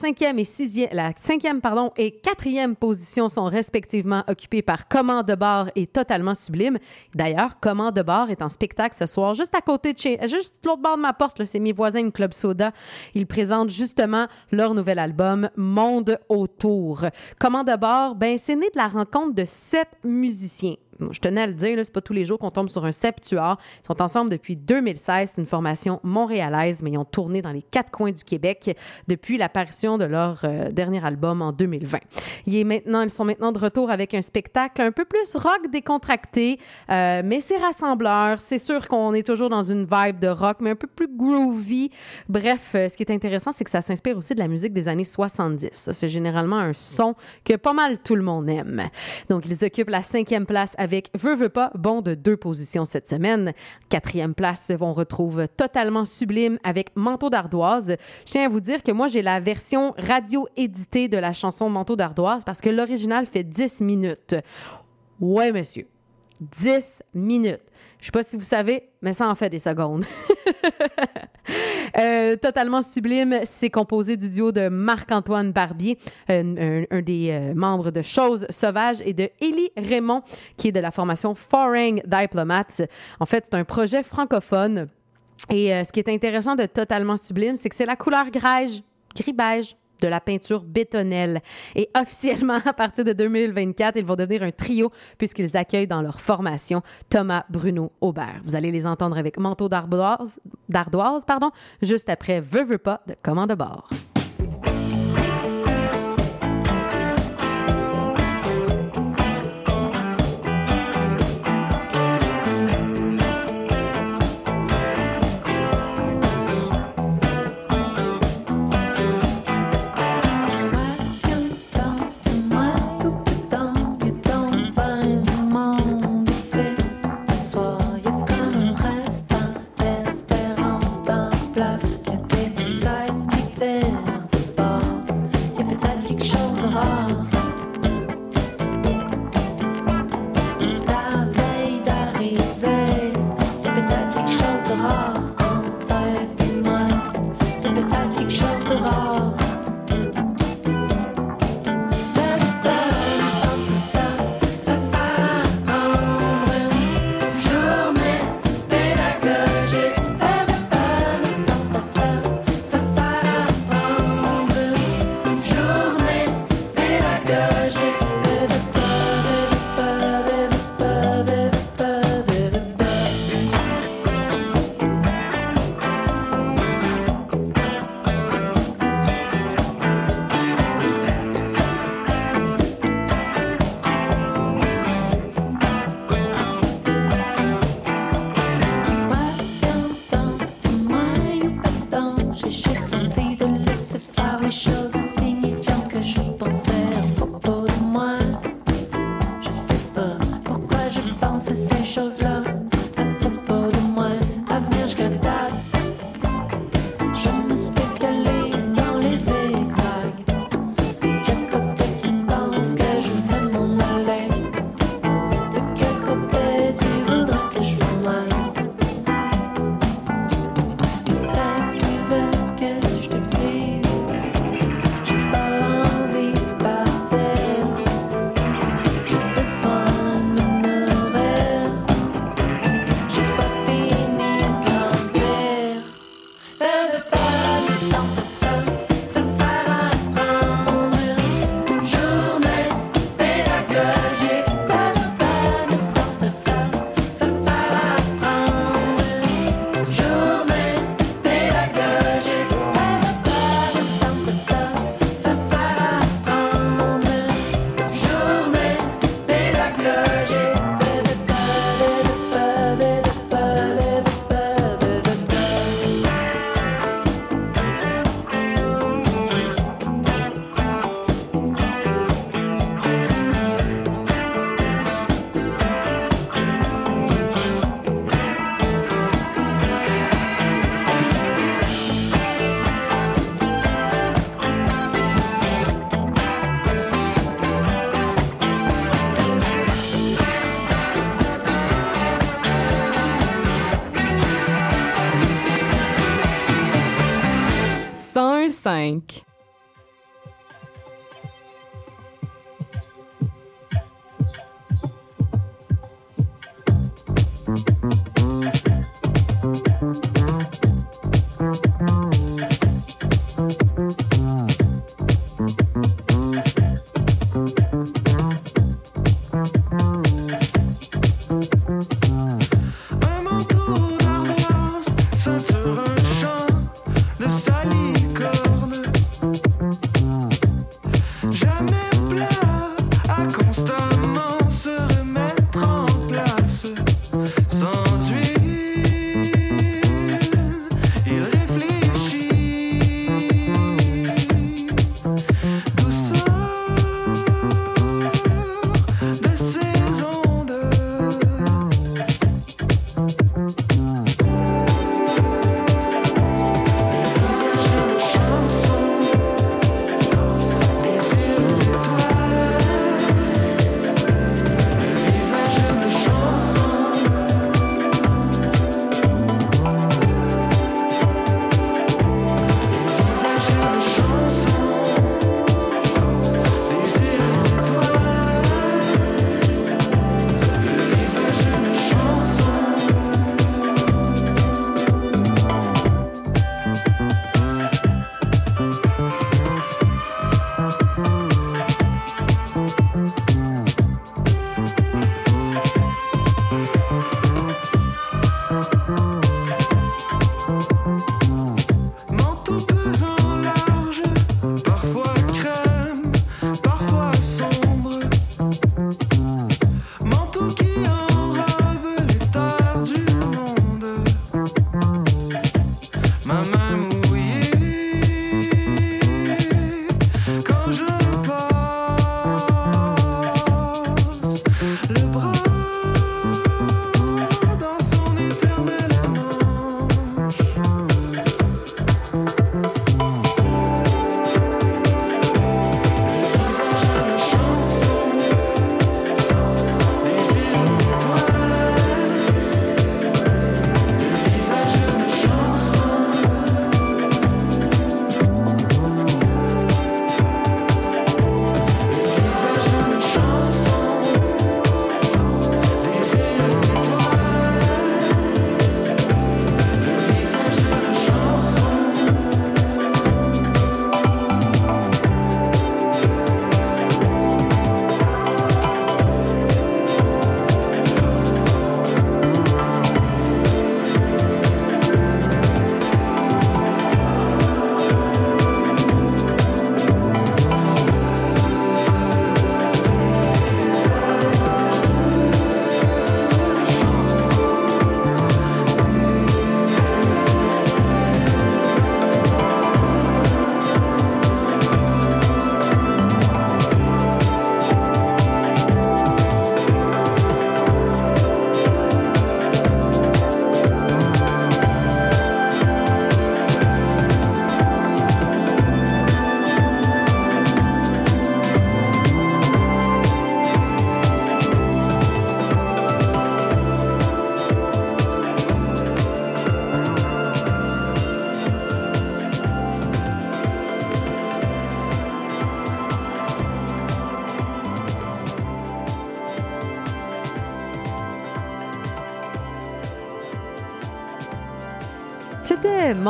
la cinquième, pardon, et quatrième position sont respectivement occupées par Comment de bar et Totalement Sublime. D'ailleurs, Comment de bar est en spectacle ce soir, juste à côté de chez, juste l'autre bord de ma porte, c'est mes voisins du Club Soda. Ils présentent justement leur nouvel album Monde autour. Comment de bar, ben, c'est né de la rencontre de sept musiciens. Je tenais à le dire, c'est pas tous les jours qu'on tombe sur un septuor. Ils sont ensemble depuis 2016. C'est une formation montréalaise, mais ils ont tourné dans les quatre coins du Québec depuis l'apparition de leur euh, dernier album en 2020. Il est maintenant, ils sont maintenant de retour avec un spectacle un peu plus rock décontracté, euh, mais c'est rassembleur. C'est sûr qu'on est toujours dans une vibe de rock, mais un peu plus groovy. Bref, euh, ce qui est intéressant, c'est que ça s'inspire aussi de la musique des années 70. Ça, C'est généralement un son que pas mal tout le monde aime. Donc, ils occupent la cinquième place avec Veux, veux pas, bon de deux positions cette semaine. Quatrième place, on retrouve Totalement Sublime avec Manteau d'ardoise. Je tiens à vous dire que moi, j'ai la version radio-éditée de la chanson Manteau d'ardoise parce que l'original fait 10 minutes. Ouais, monsieur. 10 minutes. Je sais pas si vous savez, mais ça en fait des secondes. <laughs> Euh, totalement sublime, c'est composé du duo de Marc-Antoine Barbier, un, des euh, membres de Choses Sauvages, et de Élie Raymond, qui est de la formation Foreign Diplomats. En fait, c'est un projet francophone. Et euh, ce qui est intéressant de Totalement sublime, c'est que c'est la couleur grège, gris-beige de la peinture bétonnelle. Et <laughs> officiellement, à partir de 2024, ils vont devenir un trio puisqu'ils accueillent dans leur formation Thomas Bruno Aubert. Vous allez les entendre avec Manteau d'ardoise, d'ardoise pardon, juste après Veux, veux pas de Commande de bord.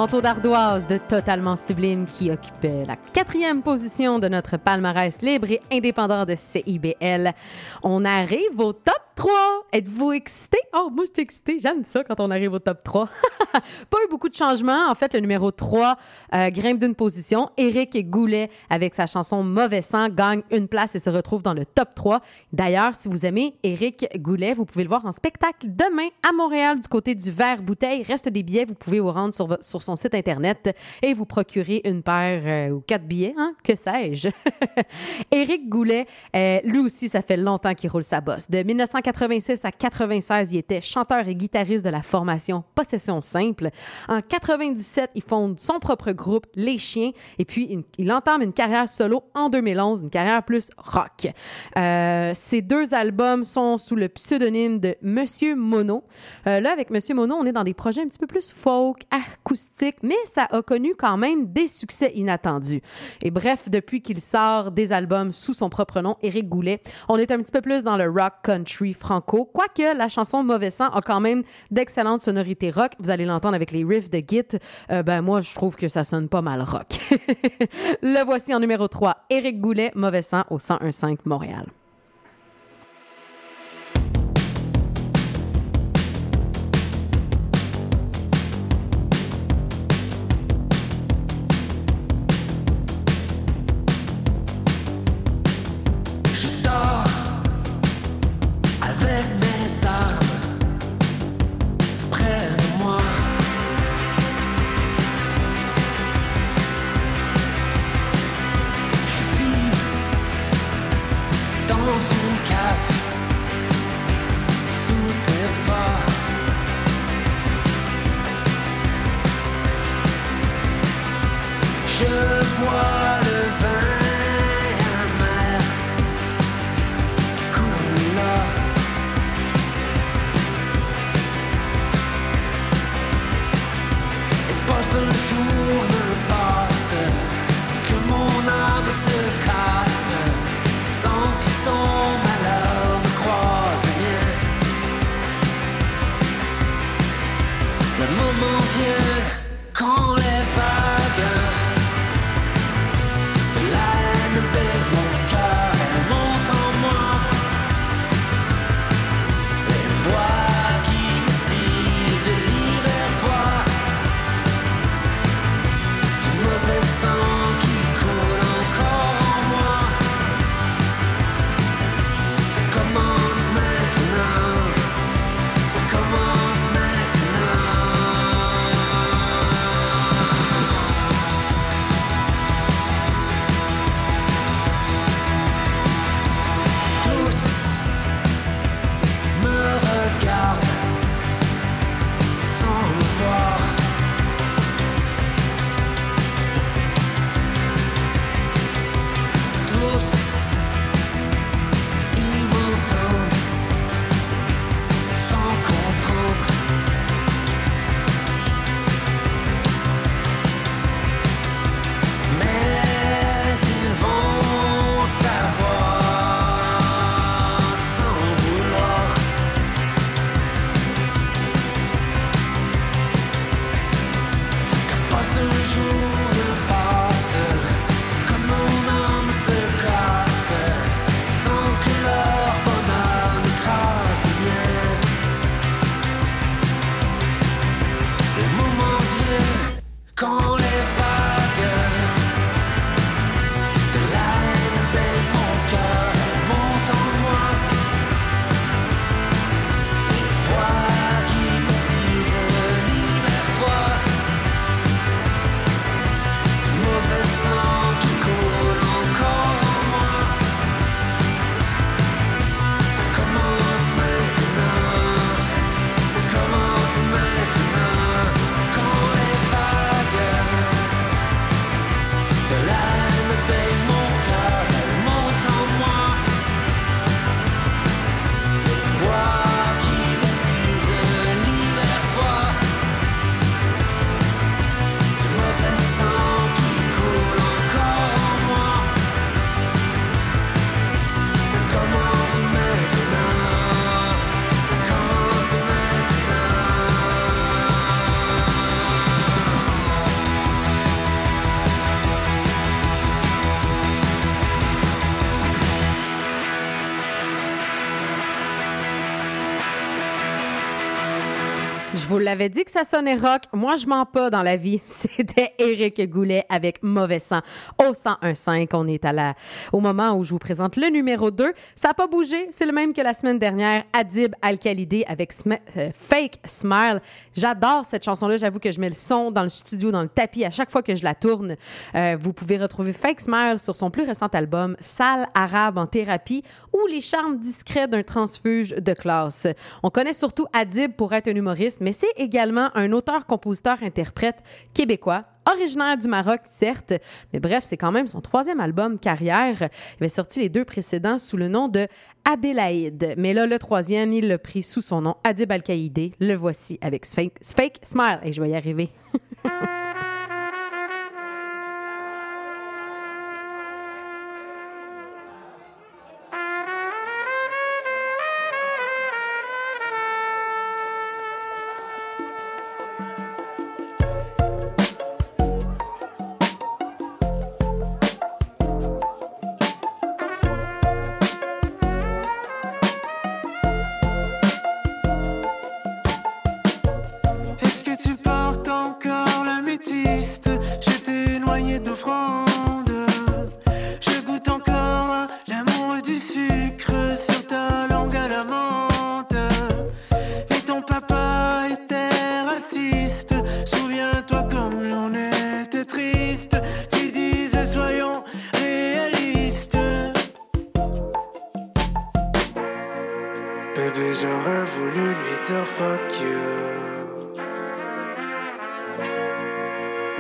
Manteau d'ardoise de Totalement Sublime qui occupait la quatrième position de notre palmarès libre et indépendant de CIBL. On arrive au top 3. Êtes-vous excité? Oh, moi, je suis excitée. J'aime ça quand on arrive au top 3. <laughs> Pas eu beaucoup de changements. En fait, le numéro 3 euh, grimpe d'une position. Éric Goulet, avec sa chanson Mauvais sang, gagne une place et se retrouve dans le top 3. D'ailleurs, si vous aimez Éric Goulet, vous pouvez le voir en spectacle demain à Montréal du côté du Verre Bouteille. Reste des billets, vous pouvez vous rendre sur, son site Internet et vous procurer une paire euh, ou quatre billets, hein? que sais-je. <laughs> Éric Goulet, euh, lui aussi, ça fait longtemps qu'il roule sa bosse. De 1980 86 à 96, il était chanteur et guitariste de la formation Possession En 97, il fonde son propre groupe, Les Chiens, et puis il, il entame une carrière solo en 2011, une carrière plus rock. Euh, ces deux albums sont sous le pseudonyme de Monsieur Mono. Euh, là, avec Monsieur Mono, on est dans des projets un petit peu plus folk, acoustique, mais ça a connu quand même des succès inattendus. Et bref, depuis qu'il sort des albums sous son propre nom, Éric Goulet, on est un petit peu plus dans le rock country franco, quoique la chanson Mauvais sang a quand même d'excellentes sonorités rock. Vous allez l'entendre avec les riffs de Git. Euh, ben moi, je trouve que ça sonne pas mal rock. <laughs> le voici en numéro 3, Éric Goulet, Mauvais sang au 1015 Montréal. L'avais dit que ça sonnait rock. Moi, je mens pas dans la vie. <laughs> C'était Éric Goulet avec Mauvais sang au 101.5. On est à la, au moment où je vous présente le numéro 2. Ça n'a pas bougé. C'est le même que la semaine dernière. Adib Al-Khalidé avec euh, Fake Smile. J'adore cette chanson-là. J'avoue que je mets le son dans le studio, dans le tapis à chaque fois que je la tourne. Euh, vous pouvez retrouver Fake Smile sur son plus récent album Salle arabe en thérapie ou les charmes discrets d'un transfuge de classe. On connaît surtout Adib pour être un humoriste, mais c'est également un auteur-compositeur-interprète québécois, originaire du Maroc, certes, mais bref, c'est quand même son troisième album carrière. Il avait sorti les deux précédents sous le nom de Abélaïd. Mais là, le troisième, il l'a pris sous son nom, Adib Al-Qaïdé. Le voici avec Fake Smile. Et je vais y arriver. <laughs>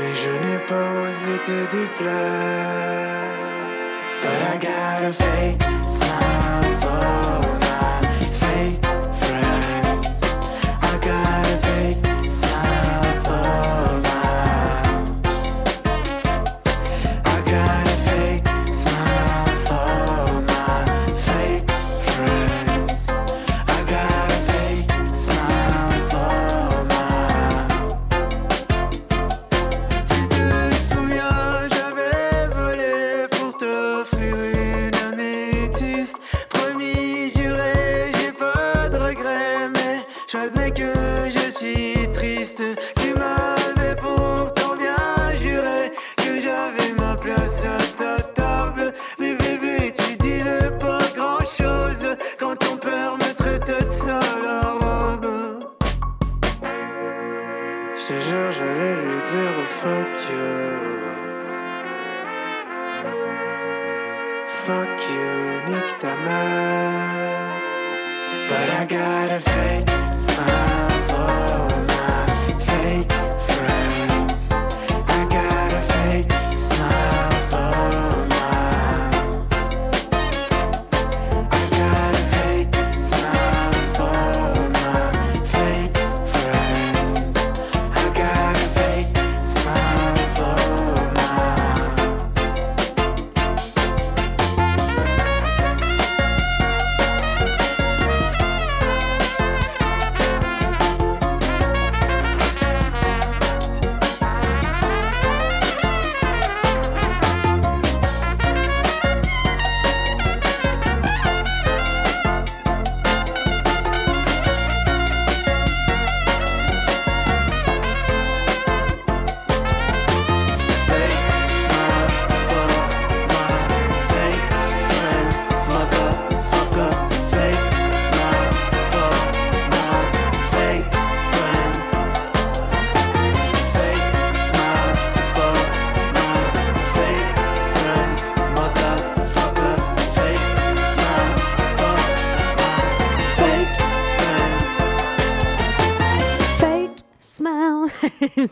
Mais je n'ai pas osé te déplaire. But I got a fake smile for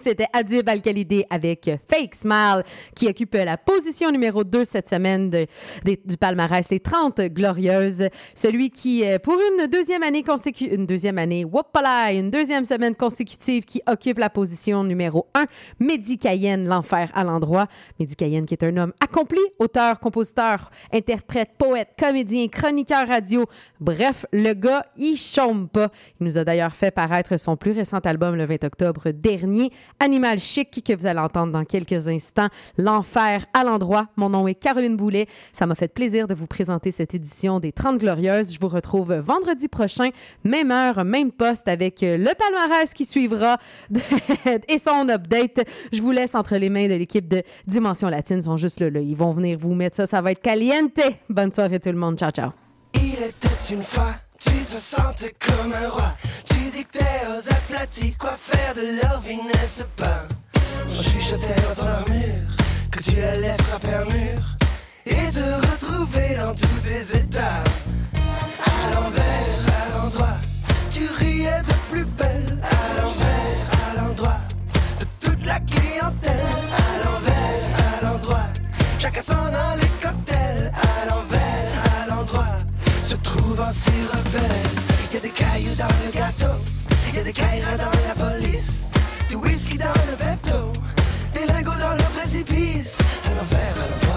C'était Adib Al-Khalidé avec Fake Smile qui occupe la position numéro 2 cette semaine du palmarès, les 30 glorieuses. Celui qui, euh, pour une deuxième année consécutive, une deuxième année, whoopala, une deuxième semaine consécutive qui occupe la position numéro 1, Mehdi Cayenne, l'enfer à l'endroit. Mehdi Cayenne qui est un homme accompli, auteur, compositeur, interprète, poète, comédien, chroniqueur radio. Bref, le gars, il chôme pas. Il nous a d'ailleurs fait paraître son plus récent album le 20 octobre dernier. Animal Chic que vous allez entendre dans quelques instants. L'enfer à l'endroit. Mon nom est Caroline Boulet. Ça m'a fait plaisir de vous présenter cette édition des 30 Glorieuses. Je vous retrouve vendredi prochain, même heure, même poste avec euh, le palmarès qui suivra <laughs> et son update. Je vous laisse entre les mains de l'équipe de Dimension Latine. Ils sont juste là, là. Ils vont venir vous mettre ça. Ça va être caliente. Bonne soirée tout le monde. Ciao, ciao. Il était une fois, tu te sentais comme un roi. Tu dictais aux aplatis quoi faire de leur pas? On chuchotait dans ton armure que tu allais frapper un mur et te retrouver dans tous tes états. À l'envers, à l'endroit, tu riais de plus belle. À l'envers, à l'endroit de toute la clientèle. À l'envers, à l'endroit, chacun s'en a les cocktails. À l'envers, à l'endroit se trouvant si rebelle. Y a des cailloux dans le gâteau, y a des caïras dans la police, du whisky dans le Pepto, des lingots dans le précipice. À l'envers, à l'endroit,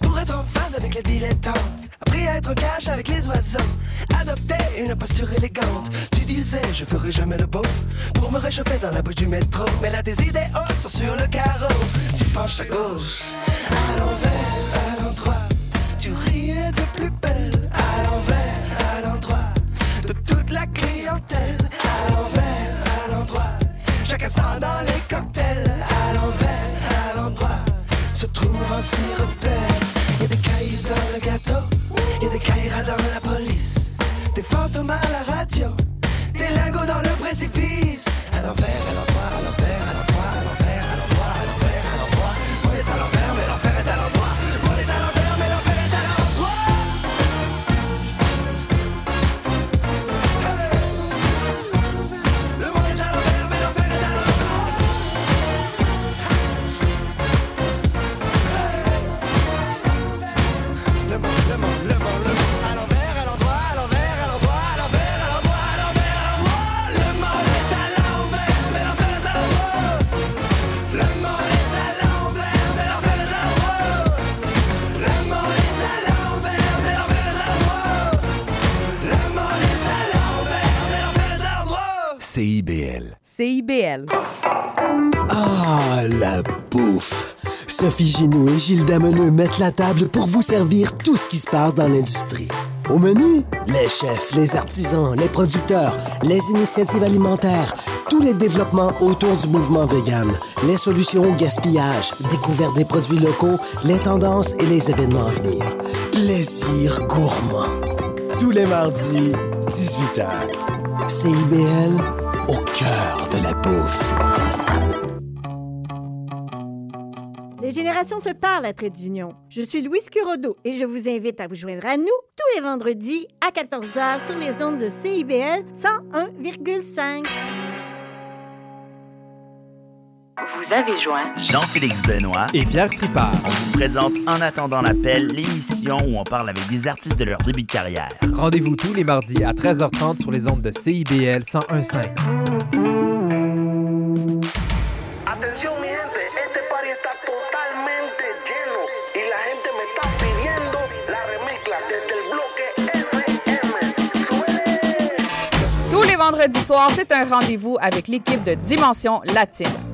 pour être en phase avec les dilettantes. Appris à être en cage avec les oiseaux, adopter une posture élégante. Tu disais, je ferai jamais le beau pour me réchauffer dans la bouche du métro. Mais là, tes idéaux sont sur le carreau. Tu penches à gauche, à l'envers, à l'endroit. Tu riais de plus belle, à l'envers, à l'endroit de toute la clientèle. À l'envers, à l'endroit, chacun sent dans les cocktails. Se trouve un si repère. Y a des cailloux dans le gâteau, y a des caïras dans la CIBL. Ah, la bouffe! Sophie Ginou et Gilles Dameneux mettent la table pour vous servir tout ce qui se passe dans l'industrie. Au menu, les chefs, les artisans, les producteurs, les initiatives alimentaires, tous les développements autour du mouvement vegan, les solutions au gaspillage, découverte des produits locaux, les tendances et les événements à venir. Plaisir gourmand. Tous les mardis, 18h. CIBL, au cœur de la bouffe. Les générations se parlent à Trait d'Union. Je suis Louise Curodo et je vous invite à vous joindre à nous tous les vendredis à 14h sur les ondes de CIBL 101,5. Vous avez joint Jean-Félix Benoît et Pierre Tripart. On vous présente En attendant l'appel, l'émission où on parle avec des artistes de leur début de carrière. Rendez-vous tous les mardis à 13h30 sur les ondes de CIBL 101.5. Atención mi gente, este party está totalmente lleno y la gente me está pidiendo la remezcla desde el bloque FM. Tous les vendredis soirs, c'est un rendez-vous avec l'équipe de Dimension Latine.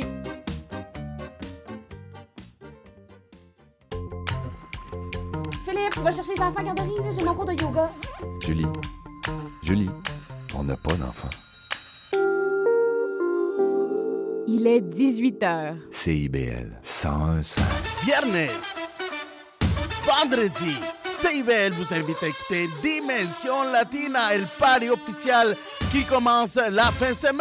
Philippe, tu vas chercher les enfants à la garderie, j'ai mon cours de yoga. Julie, Julie, on n'a pas d'enfant. Il est 18 h. CIBL 101.5. Viernes, vendredi, CIBL vous invite à écouter Dimension Latina, le party officiel qui commence la fin de semaine.